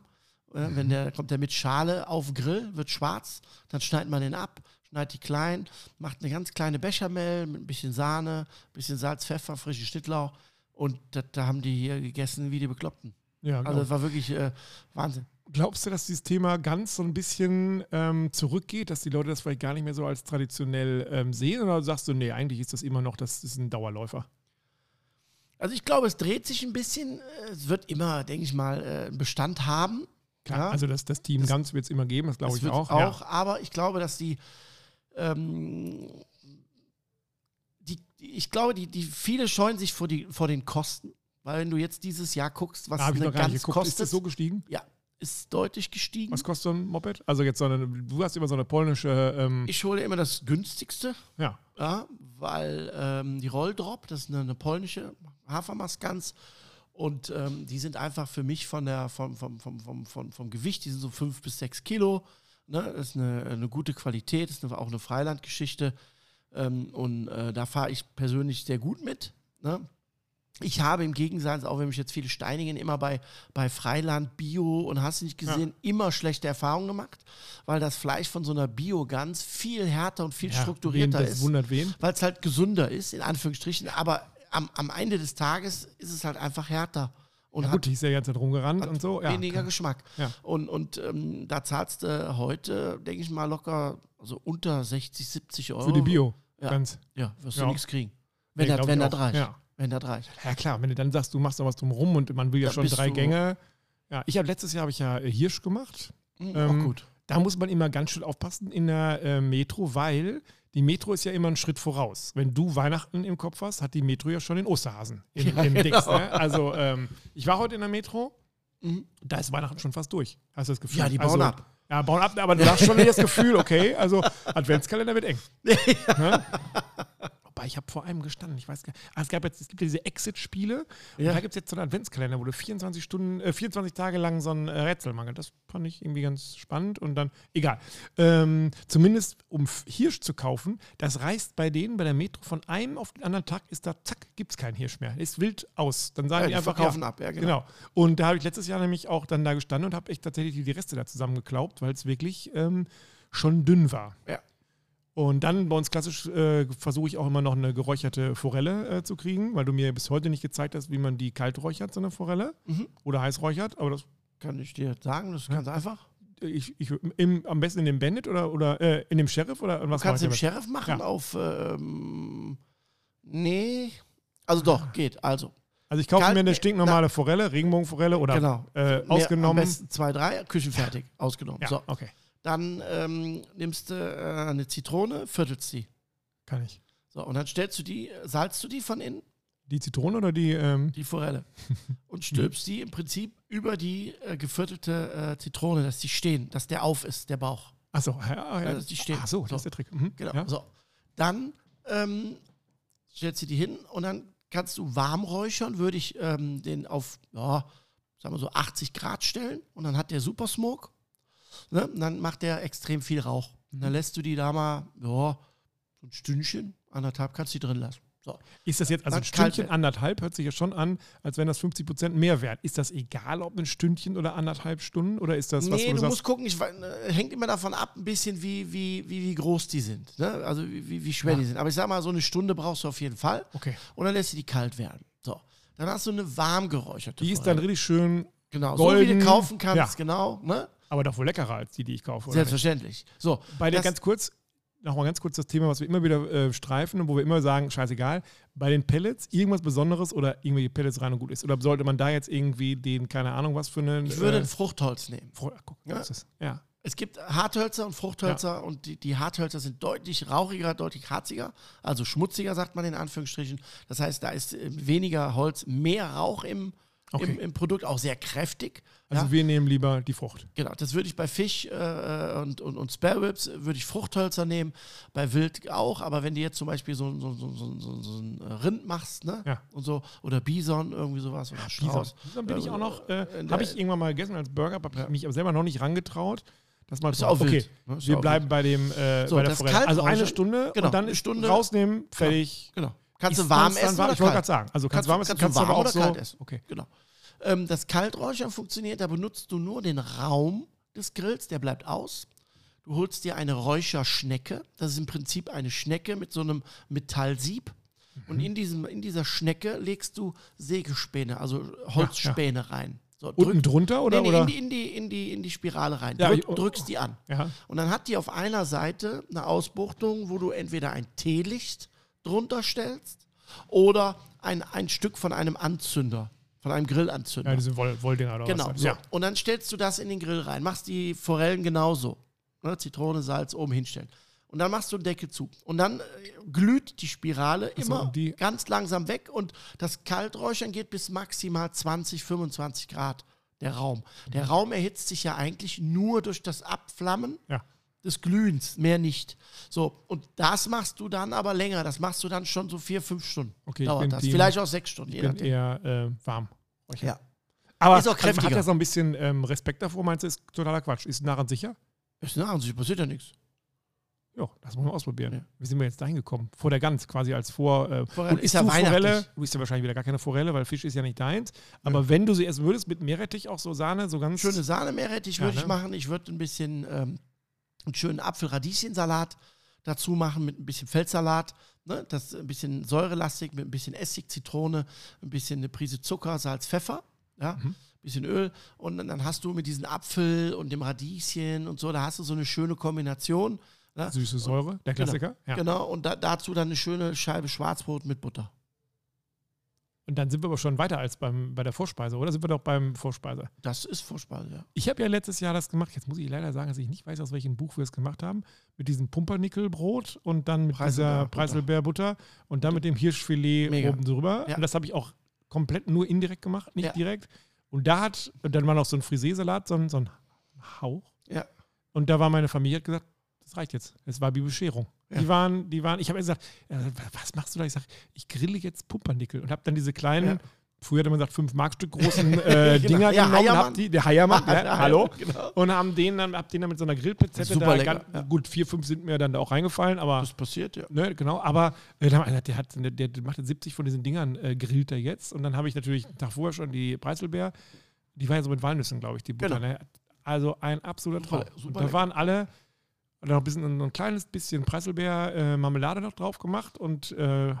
Äh, Wenn der kommt der mit Schale auf Grill, wird schwarz, dann schneidet man den ab, schneidet die klein, macht eine ganz kleine Bechamel mit ein bisschen Sahne, bisschen Salz, Pfeffer, frischen Schnittlauch und da, da haben die hier gegessen wie die Bekloppten. Ja, Also das war wirklich äh, Wahnsinn. Glaubst du, dass dieses Thema ganz so ein bisschen ähm, zurückgeht, dass die Leute das vielleicht gar nicht mehr so als traditionell ähm, sehen? Oder sagst du, nee, eigentlich ist das immer noch, das ist ein Dauerläufer? Also ich glaube, es dreht sich ein bisschen, es wird immer, denke ich mal, äh, einen Bestand haben. Klar, Ja. also das, das Team Das- ganz wird es immer geben, das glaube Das ich auch. auch Ja. aber ich glaube, dass die, ähm, die, ich glaube, die, die viele scheuen sich vor, die, vor den Kosten, weil wenn du jetzt dieses Jahr guckst, was Da eine Gans geguckt. Ist kostet, das so gestiegen? ja, ist deutlich gestiegen. Was kostet so ein Moped? Also jetzt so eine, du hast immer so eine polnische, ähm, Ich hole immer das günstigste, ja, ja, weil ähm, die Rolldrop, das ist eine, eine polnische Hafermastgans und ähm, die sind einfach für mich von der, vom, vom, vom, vom, vom, vom Gewicht, die sind so fünf bis sechs Kilo. Ne? Das ist eine, eine gute Qualität, das ist eine, auch eine Freilandgeschichte. Ähm, und äh, da fahre ich persönlich sehr gut mit. Ne? Ich habe im Gegensatz, auch wenn mich jetzt viele steinigen, immer bei, bei Freiland, Bio und hast du nicht gesehen, immer schlechte Erfahrungen gemacht, weil das Fleisch von so einer Bio-Gans viel härter und viel ja strukturierter ist wundert wen? weil es halt gesünder ist, in Anführungsstrichen, aber am, am Ende des Tages ist es halt einfach härter. Und Ja, hat gut, die ist ja die ganze Zeit rumgerannt und so. Ja, weniger klar. Geschmack. Ja. Und, und ähm, da zahlst du heute, denke ich mal, locker so unter 60, 70 Euro. Für die Bio. Ja. Ganz. Ja, wirst du nichts kriegen. Wenn, Nee, das, wenn das reicht. Ja. Wenn das reicht. ja, klar, wenn du dann sagst, du machst da was drumherum und man will ja Da schon drei Gänge. Ja, ich habe letztes Jahr habe ich ja äh, Hirsch gemacht. Mhm, Ähm, auch gut. Da muss man immer ganz schön aufpassen in der äh, Metro, weil die Metro ist ja immer einen Schritt voraus. Wenn du Weihnachten im Kopf hast, hat die Metro ja schon den Osterhasen im, Ja, im genau. Ne? Also ähm, ich war heute in der Metro, Mhm. da ist Weihnachten schon fast durch. Hast du das Gefühl? Ja, die bauen also, ab. Ja, bauen ab, aber du hast schon das Gefühl, okay, also Adventskalender wird eng. Ne? Wobei ich habe vor einem gestanden, ich weiß gar nicht. Ah, es, gab jetzt, es gibt ja diese Exit-Spiele und Ja. da gibt es jetzt so einen Adventskalender, wo du 24 Stunden, äh, 24 Tage lang so ein äh, Rätsel mangelt. Das fand ich irgendwie ganz spannend und dann, egal. Ähm, zumindest um Hirsch zu kaufen, das reißt bei denen bei der Metro von einem auf den anderen Tag, ist da, zack, gibt es keinen Hirsch mehr. Ist wild aus. Dann sagen Ja, die die einfach, verkaufen ja, ab, ja, genau. Genau. Und da habe ich letztes Jahr nämlich auch dann da gestanden und habe echt tatsächlich die, die Reste da zusammengeklaubt, weil es wirklich ähm, schon dünn war. Ja. Und dann bei uns klassisch äh, versuche ich auch immer noch eine geräucherte Forelle äh, zu kriegen, weil du mir bis heute nicht gezeigt hast, wie man die kalt räuchert, so eine Forelle. Mhm. Oder heiß räuchert. Aber das, Kann ich dir sagen, das ist ganz einfach. ich, ich, im, am besten in dem Bandit oder, oder äh, in dem Sheriff oder was Du kannst ich Sheriff machen Ja. auf. Ähm, nee. Also doch, geht. Also. Also ich kaufe Kalt- mir eine stinknormale Forelle, Regenbogenforelle oder genau. äh, Mehr- Am ausgenommen. besten zwei, drei, küchenfertig, ausgenommen. Ja, So. okay. Dann ähm, nimmst du äh, eine Zitrone, viertelst die. Kann ich. So, und dann stellst du die, salzt du die von innen, Die Zitrone oder die. Ähm, die Forelle, und stülpst die im Prinzip über die äh, geviertelte äh, Zitrone, dass die stehen, dass der auf ist, der Bauch. achso, ja, ja. dass die stehen. Ach so, So. das ist der Trick. Mhm. Genau. Ja. So. Dann ähm, stellst du die hin und dann kannst du warm räuchern, würde ich ähm, den auf, ja, sagen wir so 80 Grad stellen und dann hat der Super Smoke. Ne? Und dann macht der extrem viel Rauch. Und Mhm. dann lässt du die da mal, ja, so ein Stündchen, anderthalb kannst du die drin lassen. So. Ist das jetzt, also Dann ein Stündchen, anderthalb, hört sich ja schon an, als wenn das 50 Prozent mehr wäre. Ist das egal, ob ein Stündchen oder anderthalb Stunden? Oder ist das was, nee, du du musst gucken, ich, äh, hängt immer davon ab, ein bisschen, wie, wie, wie, wie groß die sind. Ne? Also wie, wie, schwer Ja. die sind. Aber ich sag mal, so eine Stunde brauchst du auf jeden Fall. okay, Und dann lässt du die kalt werden. So. Dann hast du eine warm geräucherte die ist dann richtig schön, Genau, so wie golden. du kaufen kannst, Ja. genau. Ne? Aber doch wohl leckerer als die, die ich kaufe. Oder nicht? Selbstverständlich. So, Bei der ganz kurz, nochmal ganz kurz das Thema, was wir immer wieder äh, streifen und wo wir immer sagen, scheißegal, bei den Pellets irgendwas Besonderes oder irgendwelche Pellets rein und gut ist. Oder sollte man da jetzt irgendwie den, keine Ahnung, was für einen. ich würde äh, ein Fruchtholz nehmen. Fro- guck, Ja. ist, ja. Es gibt Harthölzer und Fruchthölzer und die, die Harthölzer sind deutlich rauchiger, deutlich harziger, also schmutziger, sagt man in Anführungsstrichen. Das heißt, da ist äh, weniger Holz, mehr Rauch im, Okay. im, im Produkt, auch sehr kräftig. Also ja? wir nehmen lieber die Frucht. Genau, das würde ich bei Fisch äh, und, und, und Spare Ribs äh, würde ich Fruchthölzer nehmen, bei Wild auch, aber wenn du jetzt zum Beispiel so, so, so, so, so, so ein Rind machst, ne? Ja. Und so, oder Bison, irgendwie sowas, oder Strauß. Bison bin ich auch noch, äh, habe ich irgendwann mal gegessen als Burger, habe mich aber selber noch nicht rangetraut. Das mal Ist auch okay, wild, ne? Ist wir auch bleiben bei dem äh, So, bei der Forelle. Also eine Stunde genau, und dann eine Stunde- rausnehmen, fertig. Genau. Kannst Ist du warm essen warm? Ich wollte gerade sagen, also kannst, Kannst warm essen, kannst du kannst du aber warm auch oder so. kalt essen? Okay. Genau. Ähm, das Kalträuchern funktioniert, da benutzt du nur den Raum des Grills, der bleibt aus. Du holst dir eine Räucherschnecke. Das ist im Prinzip eine Schnecke mit so einem Metallsieb. Mhm. Und in, diesem, in dieser Schnecke legst du Sägespäne, also Holzspäne rein. So, Unten drunter oder? nee, nee, oder? in, die, in, die, in, die, in die Spirale rein. Ja, Drück, oh, drückst die an. ja. Und dann hat die auf einer Seite eine Ausbuchtung, wo du entweder ein Teelicht drunter stellst oder ein, ein Stück von einem Anzünder, von einem Grillanzünder. ja, diese Woll Wolldinger oder genau. was. So. Ja. Und dann stellst du das in den Grill rein. Machst die Forellen genauso. Ne? Zitrone, Salz oben hinstellen. Und dann machst du den Deckel zu. Und dann äh, glüht die Spirale so, immer die- ganz langsam weg und das Kalträuchern geht bis maximal 20, 25 Grad, der Raum. Der Mhm. Raum erhitzt sich ja eigentlich nur durch das Abflammen ja. Des Glühens, mehr nicht. So, und das machst du dann aber länger. Das machst du dann schon so vier, fünf Stunden. Okay, Dauert das. Team- Vielleicht auch sechs Stunden. Ich bin nachdem. eher äh, warm. Ja. Aber Ist auch also man hat kräftiger. ja so ein bisschen ähm, Respekt davor, meinst du, ist totaler Quatsch. Ist daran sicher? Ist nah an sich, passiert ja nichts. Ja, das muss man ausprobieren. Ja. Wie sind wir jetzt dahin gekommen? Vor der Gans, quasi als vor. Äh, Forelle ist ja du Forelle? Du isst ja wahrscheinlich wieder gar keine Forelle, weil Fisch ist ja nicht deins. Aber wenn du sie essen würdest, mit Meerrettich auch so Sahne, so ganz. Schöne Sahne Meerrettich Ja, würde ne? ich machen. Ich würde ein bisschen ähm, einen schönen Apfel-Radieschensalat dazu machen mit ein bisschen Feldsalat. Ne? Das ist ein bisschen säurelastig mit ein bisschen Essig, Zitrone, ein bisschen eine Prise Zucker, Salz, Pfeffer. ja, bisschen Öl und dann, hast du mit diesem Apfel und dem Radieschen und so, da hast du so eine schöne Kombination. Ne? Süße Säure, der Klassiker. Ja. Genau, und da, dazu dann eine schöne Scheibe Schwarzbrot mit Butter. Und dann sind wir aber schon weiter als beim, bei der Vorspeise, oder? Sind wir doch beim Vorspeise? Das ist Vorspeise, ja. Ich habe ja letztes Jahr das gemacht. Jetzt muss ich leider sagen, dass ich nicht weiß, aus welchem Buch wir es gemacht haben. Mit diesem Pumpernickelbrot und dann mit dieser Preiselbeerbutter. Und dann mit dem Hirschfilet Mega. oben drüber. Ja. Und das habe ich auch komplett nur indirekt gemacht, nicht Ja. direkt. Und da hat, und dann war noch so ein Friseesalat, so ein, so ein Hauch. Ja. Und da war meine Familie hat gesagt, das reicht jetzt. Es war wie Bescherung. Ja. Die waren, die waren, ich habe gesagt, äh, was machst du da? Ich sage, ich grille jetzt Pumpernickel und habe dann diese kleinen, Ja. früher hat man gesagt, 5 Markstück großen äh, Genau. Dinger Ja, genommen, hab die, der Heiermann, ja, Ja, hallo, genau. und haben den dann, hab den dann mit so einer Grillpizette da, lecker, ganz, gut, vier, fünf sind mir dann da auch reingefallen, aber Das passiert, ja. Ne, genau, aber äh, wir gesagt, der, hat, der, der macht jetzt 70 von diesen Dingern, äh, grillt er jetzt. Und dann habe ich natürlich einen Tag vorher schon die Preiselbeer, die war ja so mit Walnüssen, glaube ich, die Butter. Genau. Ne? Also ein absoluter Traum. Super- super und da waren alle, und dann noch ein, bisschen, ein kleines bisschen Preiselbeer-Marmelade noch drauf gemacht und äh,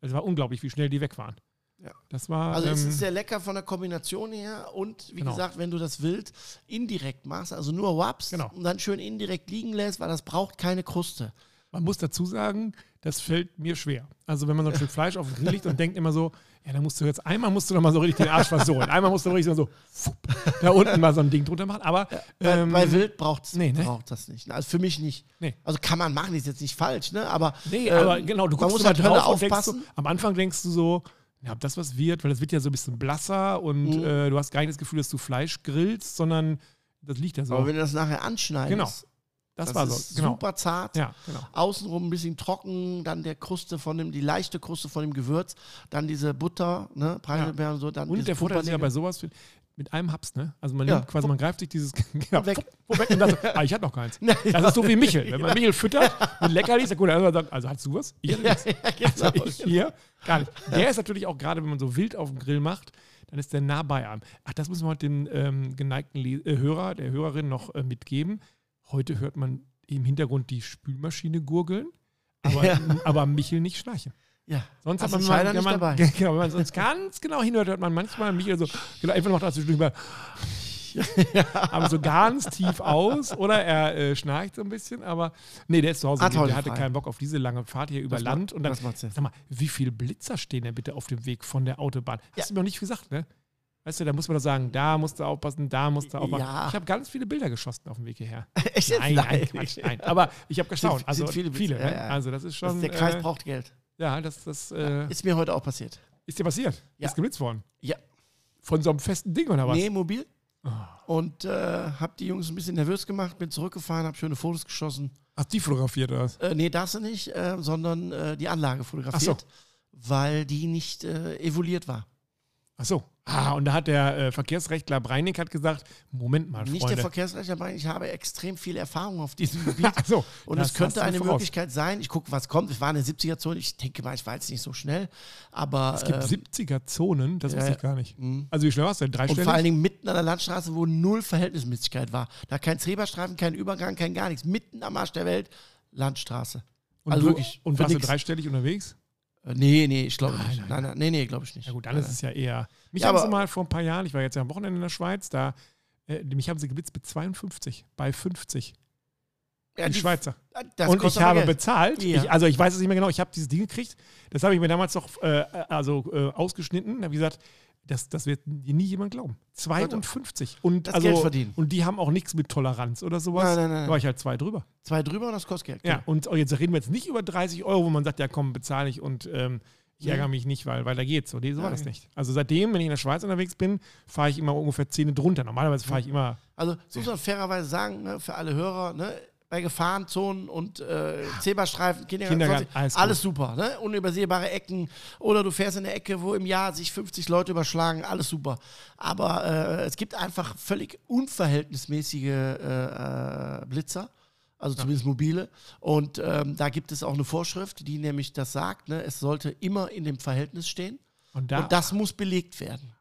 es war unglaublich, wie schnell die weg waren. Ja. Das war. Also es ähm, ist sehr lecker von der Kombination her und wie Genau. gesagt, wenn du das wild indirekt machst, also nur Waps Genau. und dann schön indirekt liegen lässt, weil das braucht keine Kruste. Man muss dazu sagen, das fällt mir schwer. Also wenn man so ein Stück Fleisch auf den Grill legt und denkt immer so, ja, da musst du jetzt einmal musst du noch mal so richtig den Arsch versohlen. Einmal musst du richtig so fupp, da unten mal so ein Ding drunter machen. Aber Bei, ähm, bei Wild braucht nee, ne? braucht das nicht. Also für mich nicht. Nee. Also kann man machen, ist jetzt nicht falsch, ne? Aber, nee, ähm, aber genau, du man guckst muss immer halt drauf aufpassen. am Anfang denkst du so, ja, ob das was wird, weil das wird ja so ein bisschen blasser und Mhm. äh, du hast gar nicht das Gefühl, dass du Fleisch grillst, sondern das liegt ja so. Aber wenn du das nachher anschneidest, Genau. Das, war ist so. Genau. super zart. Ja, genau. Außenrum ein bisschen trocken, dann der Kruste von dem, die leichte Kruste von dem Gewürz, dann diese Butter, ne, Preiselbeeren und so, dann Und der Vorteil ist ja bei sowas mit einem Haps, ne? Also man Ja. nimmt quasi, man greift sich dieses ja, weg. fupp, weg und sagt, so, ah, ich hatte noch keins. Ja, Das ist so wie Michel. Wenn man Michel füttert mit Leckerlis, dann er und sagt, also hast du was? Ich hatte ja, nichts. ja, genau. Also hier gar nicht. Der ist natürlich auch gerade, wenn man so wild auf dem Grill macht, dann ist der nah bei einem. Ach, das müssen wir heute dem ähm, geneigten Le äh, Hörer, der Hörerin noch äh, mitgeben. Heute hört man im Hintergrund die Spülmaschine gurgeln, aber, Ja. aber Michel nicht schnarchen. ja. Sonst hat man, nicht man, dabei? Genau, wenn man sonst ganz genau hinhört, hört man manchmal Michael so, genau, macht er zwischendurch mal, aber so ganz tief aus oder er äh, schnarcht so ein bisschen, aber nee, der ist zu Hause, Hat der, hatte frei. keinen Bock auf diese lange Fahrt hier über Das Land macht- und dann, sag mal, wie viele Blitzer stehen denn bitte auf dem Weg von der Autobahn? Hast Ja. du mir noch nicht gesagt, ne? Weißt du, da muss man doch sagen, da musst du aufpassen, da musst du aufpassen. Ja. Ich habe ganz viele Bilder geschossen auf dem Weg hierher. Echt jetzt? Nein, nein, Quatsch, nein. Aber ich habe gestaunt. Sind- Also sind viele viele, ne? ja, ja. Also das ist schon. Das, der Kreis äh, braucht Geld. ja, das, das äh, Ist mir heute auch passiert. ist dir passiert. Ja. Ist geblitzt worden. Ja. Von so einem festen Ding oder was? Nee, mobil. Ah. Und äh, habe die Jungs ein bisschen nervös gemacht, bin zurückgefahren, habe schöne Fotos geschossen. Hast du die fotografiert oder was? Äh, nee, darfst du nicht, äh, sondern äh, die Anlage fotografiert, weil die nicht äh, evuliert war. Ach so. Ah, und da hat der äh, Verkehrsrechtler Breinig hat gesagt, Moment mal, Nicht der Freunde. Verkehrsrechtler, aber ich habe extrem viel Erfahrung auf diesem Gebiet. Ach so. Und das es könnte du eine voraus. Möglichkeit sein, ich gucke, was kommt. Es war eine 70er-Zone, ich denke mal, ich war jetzt nicht so schnell, aber. Es gibt ähm, 70er-Zonen, das ja, wusste ich gar nicht. Mhm. Also wie schnell warst du denn? und vor allen Dreistellig? Dingen mitten an der Landstraße, wo null Verhältnismäßigkeit war. Da kein Zebrastreifen, kein Übergang, kein gar nichts. Mitten am Arsch der Welt, Landstraße. Und, also du, wirklich, und warst du nix. dreistellig unterwegs? Äh, Nee, nee, ich glaube nicht. nein, Nein, nein, nee, nee, glaube ich nicht. Ja gut, dann ist es ja eher. Mich Ja, haben sie mal vor ein paar Jahren, ich war jetzt ja am Wochenende in der Schweiz, da äh, mich haben sie geblitzt mit 52, bei 50. ja, die, Schweizer. Das und ich habe Geld. bezahlt. Ja. Ich, also ich weiß es nicht mehr genau. Ich habe dieses Ding gekriegt. Das habe ich mir damals noch äh, also, äh, ausgeschnitten. habe gesagt, das, das wird nie jemand glauben. 52. Und, Das also, Geld verdienen. und die haben auch nichts mit Toleranz oder sowas. Nein, nein, nein. Da war ich halt zwei drüber. Zwei drüber und das kostet Geld. Ja, und jetzt reden wir jetzt nicht über 30 Euro, wo man sagt, ja komm, bezahle ich und ähm, ich Mhm. ärgere mich nicht, weil, weil da geht's. So, so war das nicht. Also seitdem, wenn ich in der Schweiz unterwegs bin, fahre ich immer ungefähr Zähne drunter. Normalerweise fahre ich immer Also, das muss man fairerweise sagen, ne, für alle Hörer, ne, bei Gefahrenzonen und äh, Zebrastreifen, Kindergarten, Kindergarten, alles alles, super. Ne? Unübersehbare Ecken oder du fährst in eine Ecke, wo im Jahr sich 50 Leute überschlagen, alles super. Aber äh, es gibt einfach völlig unverhältnismäßige äh, äh, Blitzer. Also zumindest mobile. Und ähm, da gibt es auch eine Vorschrift, die nämlich das sagt, ne, es sollte immer in dem Verhältnis stehen. und da. Und das muss belegt werden.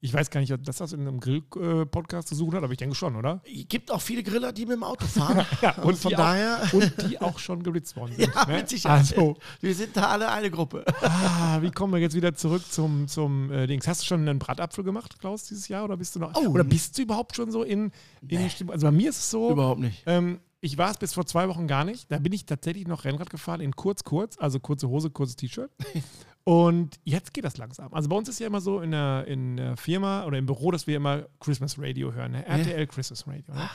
Ich weiß gar nicht, ob das was in einem Grill-Podcast zu suchen hat, aber ich denke schon, oder? Es gibt auch viele Griller, die mit dem Auto fahren. Ja, und und von die auch- daher, Und die auch schon geblitzt worden sind. ja, ne? mit Sicherheit. Also, Wir sind da alle eine Gruppe. ah, wie kommen wir jetzt wieder zurück zum, zum äh, Dings? Hast du schon einen Bratapfel gemacht, Klaus, dieses Jahr? Oder bist du noch. Oh. oder bist du überhaupt schon so in, in Stimmung? Also bei mir ist es so. Überhaupt nicht. Ähm, ich war es bis vor zwei Wochen gar nicht. Da bin ich tatsächlich noch Rennrad gefahren in kurz, kurz, also kurze Hose, kurzes T-Shirt. Und jetzt geht das langsam. Also bei uns ist ja immer so in der, in der Firma oder im Büro, dass wir immer Christmas Radio hören. Ne? RTL Christmas Radio. Ne?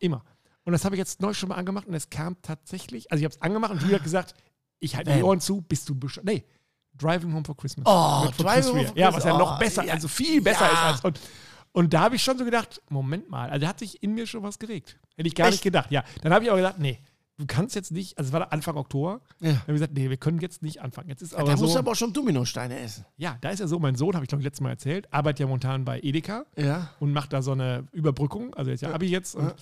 Immer. Und das habe ich jetzt neu schon mal angemacht und es kam tatsächlich, also ich habe es angemacht und Julia hat gesagt, ich halte die. Ohren zu, bist du besch Nee, Driving Home for Christmas. Oh, Driving Home for Ja, Christmas. was ja noch Oh, besser, ja. also viel besser Ja. ist als. Und, und da habe ich schon so gedacht, Moment mal, also hat sich in mir schon was geregt. Hätte ich gar Echt? nicht gedacht. Ja, dann habe ich aber gedacht, nee, du kannst jetzt nicht, also es war Anfang Oktober, Ja. dann haben wir gesagt, nee, wir können jetzt nicht anfangen. Jetzt ist aber da so, musst du aber auch schon Dominosteine essen. ja, da ist ja so, mein Sohn, habe ich glaube ich letztes Mal erzählt, arbeitet ja momentan bei Edeka Ja. und macht da so eine Überbrückung, also jetzt ja Abi jetzt und,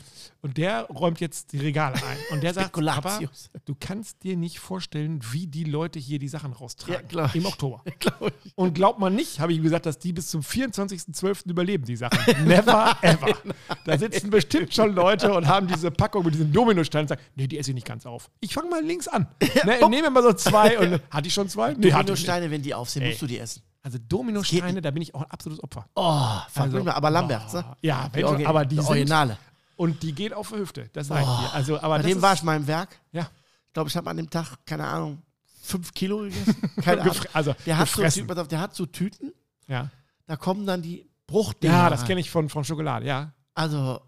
und der räumt jetzt die Regale ein und der sagt, aber du kannst dir nicht vorstellen, wie die Leute hier die Sachen raustragen Ja, im Oktober. Glaub. Und glaubt man nicht, habe ich gesagt, dass die bis zum 24.12. überleben, die Sachen. Never ever. Da sitzen bestimmt schon Leute und haben diese Packung mit diesen Dominosteinen und sagen, nee, die esse ich nicht ganz auf. Ich fange mal links an. Ne, nehme mal so zwei und hatte ich schon zwei? Nee, hatte ich nicht. Dominosteine, wenn die auf sind, Ey. musst du die essen. Also geht Dominosteine, da bin ich auch ein absolutes Opfer. Oh, Also, mal. Aber Lamberts, ne? Ja, wenn schon, aber die die sind, Originale. und die geht auf die Hüfte. Das sage ich dir. Also, aber Bei das dem ist, war ich mal im Werk. ja, Ich glaube, ich habe an dem Tag, keine Ahnung, fünf Kilo gegessen. Keine Ahnung. gefre- also Der hat, so, gefressen. Tü- pass auf, der hat so Tüten, ja. da kommen dann die Bruchdinger. ja, das rein. kenne ich von, von Schokolade, ja. Also,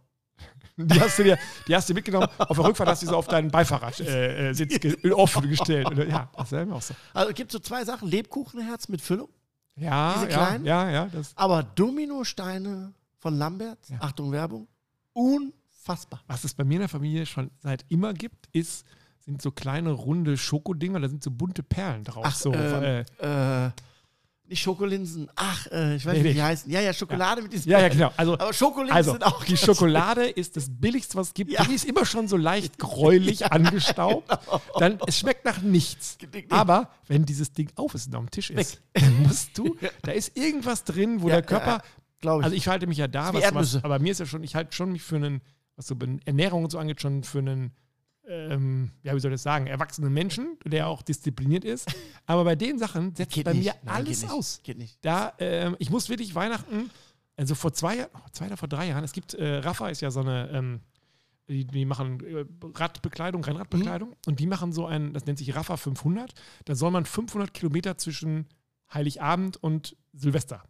Die hast du dir, die hast du mitgenommen. Auf der Rückfahrt hast du sie so auf deinen Beifahrersitz äh, äh, ge offen gestellt. Und, ja, das ist ja immer auch so. also es gibt so zwei Sachen: Lebkuchenherz mit Füllung, Ja, Diese ja, kleinen? ja, ja. Das, aber Dominosteine von Lambert, Ja. Achtung Werbung, unfassbar. was es bei mir in der Familie schon seit immer gibt, ist, sind so kleine runde Schokodinger, da sind so bunte Perlen drauf. Ach, so, ähm, äh, Äh, nicht Schokolinsen, ach, äh, ich weiß Nee, nicht, wie die heißen. Ja, ja, Schokolade mit diesen. ja, ja, genau. Also, Aber Schokolinsen also sind auch die Schokolade ist das billigste, was es gibt. Ja. Die ist immer schon so leicht gräulich angestaubt. Dann, es schmeckt nach nichts. Aber wenn dieses Ding auf ist und auf dem Tisch ist, dann musst du, da ist irgendwas drin, wo Ja, der Körper ja, ich. Also ich halte mich ja da, was, was, aber mir ist ja schon, ich halte schon mich für einen, was so Ernährung und so angeht, schon für einen, ähm, ja, wie soll ich das sagen, erwachsenen Menschen, der auch diszipliniert ist. Aber bei den Sachen setzt Geht bei nicht. mir Nein, alles geht aus. Geht nicht. Da, ähm, ich muss wirklich Weihnachten, also vor zwei Jahren, oh, zwei oder vor drei Jahren, es gibt, äh, Rafa ist ja so eine, ähm, die, die machen äh, Radbekleidung, Rennradbekleidung Mhm. und die machen so ein, das nennt sich Rafa 500. Da soll man 500 Kilometer zwischen Heiligabend und Silvester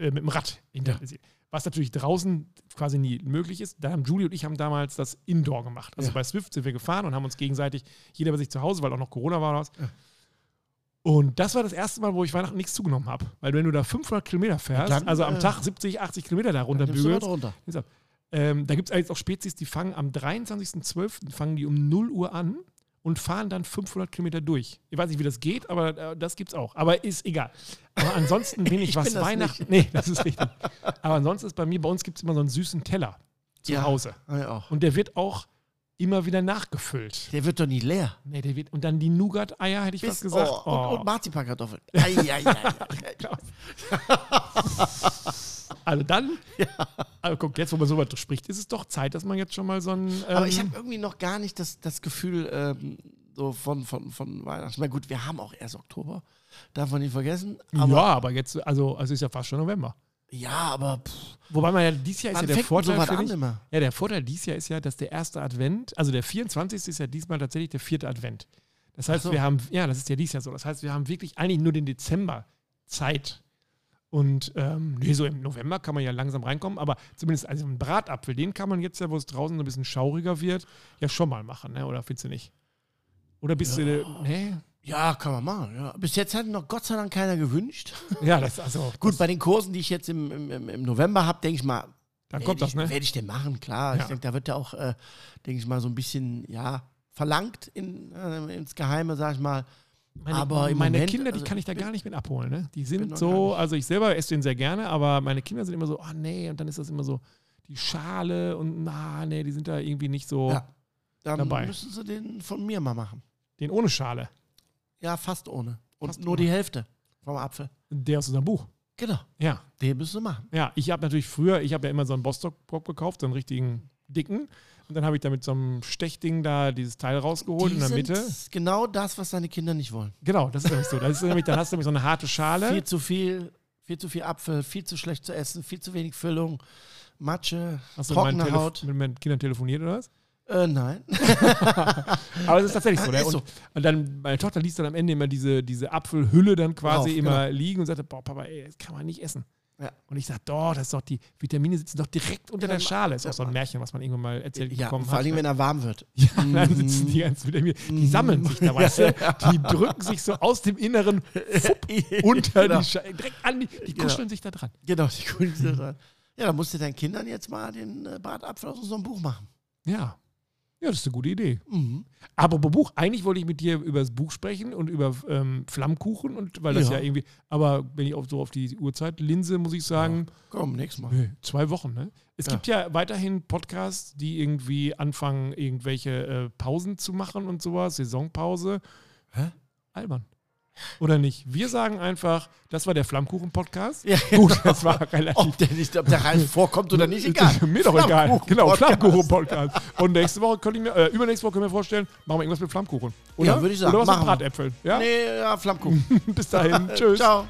äh, mit dem Rad internalisieren. Was natürlich draußen quasi nie möglich ist. Da haben Julie und ich haben damals das Indoor gemacht. Also Ja. bei Swift sind wir gefahren und haben uns gegenseitig, jeder bei sich zu Hause, weil auch noch Corona war oder was. Und das war das erste Mal, wo ich Weihnachten nichts zugenommen habe. Weil wenn du da 500 Kilometer fährst, Dann, also am äh, Tag 70, 80 Kilometer da runter bügelst, runter. ähm, da gibt es jetzt auch Spezies, die fangen am 23.12. fangen die um 0 Uhr an und fahren dann 500 Kilometer durch. Ich weiß nicht, wie das geht, aber äh, das gibt's auch. Aber ist egal. Aber ansonsten bin ich, Ich was bin Weihnachten. nicht. Nee, das ist richtig. Aber ansonsten ist bei mir, bei uns gibt es immer so einen süßen Teller zu Ja. Hause. Auch. Und der wird auch immer wieder nachgefüllt. Der wird doch nie leer. Nee, der wird, und dann die Nougat-Eier, hätte ich Bis, fast gesagt. oh, und, Oh. und Marzipankartoffeln. Ei, ei, ei, ei. Also dann, also guck, jetzt, wo man so weit spricht, ist es doch Zeit, dass man jetzt schon mal so ein. Ähm, Aber ich habe irgendwie noch gar nicht das, das Gefühl ähm, so von, von, von Weihnachten. Ich meine, gut, wir haben auch erst Oktober. Darf man nicht vergessen. Aber, ja, aber jetzt, also es ist ja fast schon November. ja, aber pff, Wobei man ja dieses Jahr ist wann ja der Vorteil an dich. immer? Ja, der Vorteil dieses Jahr ist ja, dass der erste Advent, also der 24. ist ja diesmal tatsächlich der vierte Advent. Das heißt, so. wir haben, ja, das ist ja dieses Jahr so. Das heißt, wir haben wirklich eigentlich nur den Dezember Zeit. Und ähm, nee, so im November kann man ja langsam reinkommen, aber zumindest also einen Bratapfel, den kann man jetzt ja, wo es draußen so ein bisschen schauriger wird, ja schon mal machen, ne? oder findest du nicht? Oder bist Ja. du, nee? Ja, kann man machen. Ja. Bis jetzt hat noch Gott sei Dank keiner gewünscht. Ja, das also Gut, das, bei den Kursen, die ich jetzt im, im, im- November habe, denke ich mal, dann kommt das, ich, ne? werde ich den machen, klar. Ja. Ich denke, da wird ja auch, äh, denke ich mal, so ein bisschen, ja, verlangt in, äh, ins Geheime, sag ich mal. Meine, Aber meine Moment, Kinder, die also kann ich da gar nicht mit abholen. Ne? Die sind so, also ich selber esse den sehr gerne, aber meine Kinder sind immer so, ah nee, und dann ist das immer so die Schale und na, nee, die sind da irgendwie nicht so, Ja. Dann Dabei. müssen sie den von mir mal machen. den ohne Schale. Ja, fast ohne. Und Fast nur ohne. die Hälfte vom Apfel. Der aus unserem Buch. Genau. Ja. Den müssen wir machen. Ja, ich habe natürlich früher, ich habe ja immer so einen Bostock-Pop gekauft, so einen richtigen dicken. Und dann habe ich da mit so einem Stechding da dieses Teil rausgeholt Die in der Mitte. Genau das, was deine Kinder nicht wollen. Genau, das ist nämlich so. Das ist nämlich, dann hast du nämlich so eine harte Schale. Viel zu viel, viel zu viel Apfel, viel zu schlecht zu essen, viel zu wenig Füllung, Matsche, Hast du trockene Telef Haut. mit meinen Kindern telefoniert oder was? Äh, nein. Aber es ist tatsächlich so. Ne? Und, so. und dann, meine Tochter ließ dann am Ende immer diese, diese Apfelhülle dann quasi Drauf, immer genau. liegen und sagte, boah, Papa, ey, das kann man nicht essen. Ja. Und ich sag, doch, das ist doch, die Vitamine sitzen doch direkt unter Ja, der Schale. Ist auch so ein Märchen, was man irgendwann mal erzählt Ja, bekommen vor allem, hat. wenn er warm wird. Ja, dann sitzen die ganzen Vitamine, die sammeln sich da, weißt du? Die drücken sich so aus dem Inneren unter genau. die Schale, direkt an die, die Genau. kuscheln sich da dran. Genau, die Kunden sind dran. Ja, dann musst du deinen Kindern jetzt mal den äh, Bratapfel aus unserem Buch machen. Ja. Ja, das ist eine gute Idee. Mhm. Apropos Buch, eigentlich wollte ich mit dir über das Buch sprechen und über ähm, Flammkuchen und weil das ja. Ja. irgendwie, aber wenn ich auch so auf die Uhrzeit linse, muss ich sagen, Komm, nächstes Mal. zwei Wochen, ne? Es Ja. gibt ja weiterhin Podcasts, die irgendwie anfangen, irgendwelche äh, Pausen zu machen und sowas, Saisonpause. Hä? Albern. Oder nicht? Wir sagen einfach, das war der Flammkuchen-Podcast. Ja. Gut, das war relativ Ob der, nicht, ob der Ralf vorkommt oder nicht, egal. Mir doch egal. Genau, Flammkuchen-Podcast. Und nächste Woche könnte ich mir, äh, übernächste Woche können wir vorstellen, machen wir irgendwas mit Flammkuchen. Oder? Ja, würde ich sagen. Oder was mit Machen wir. Bratäpfeln. Ja? Nee, ja, Flammkuchen. Bis dahin. Tschüss. Ciao.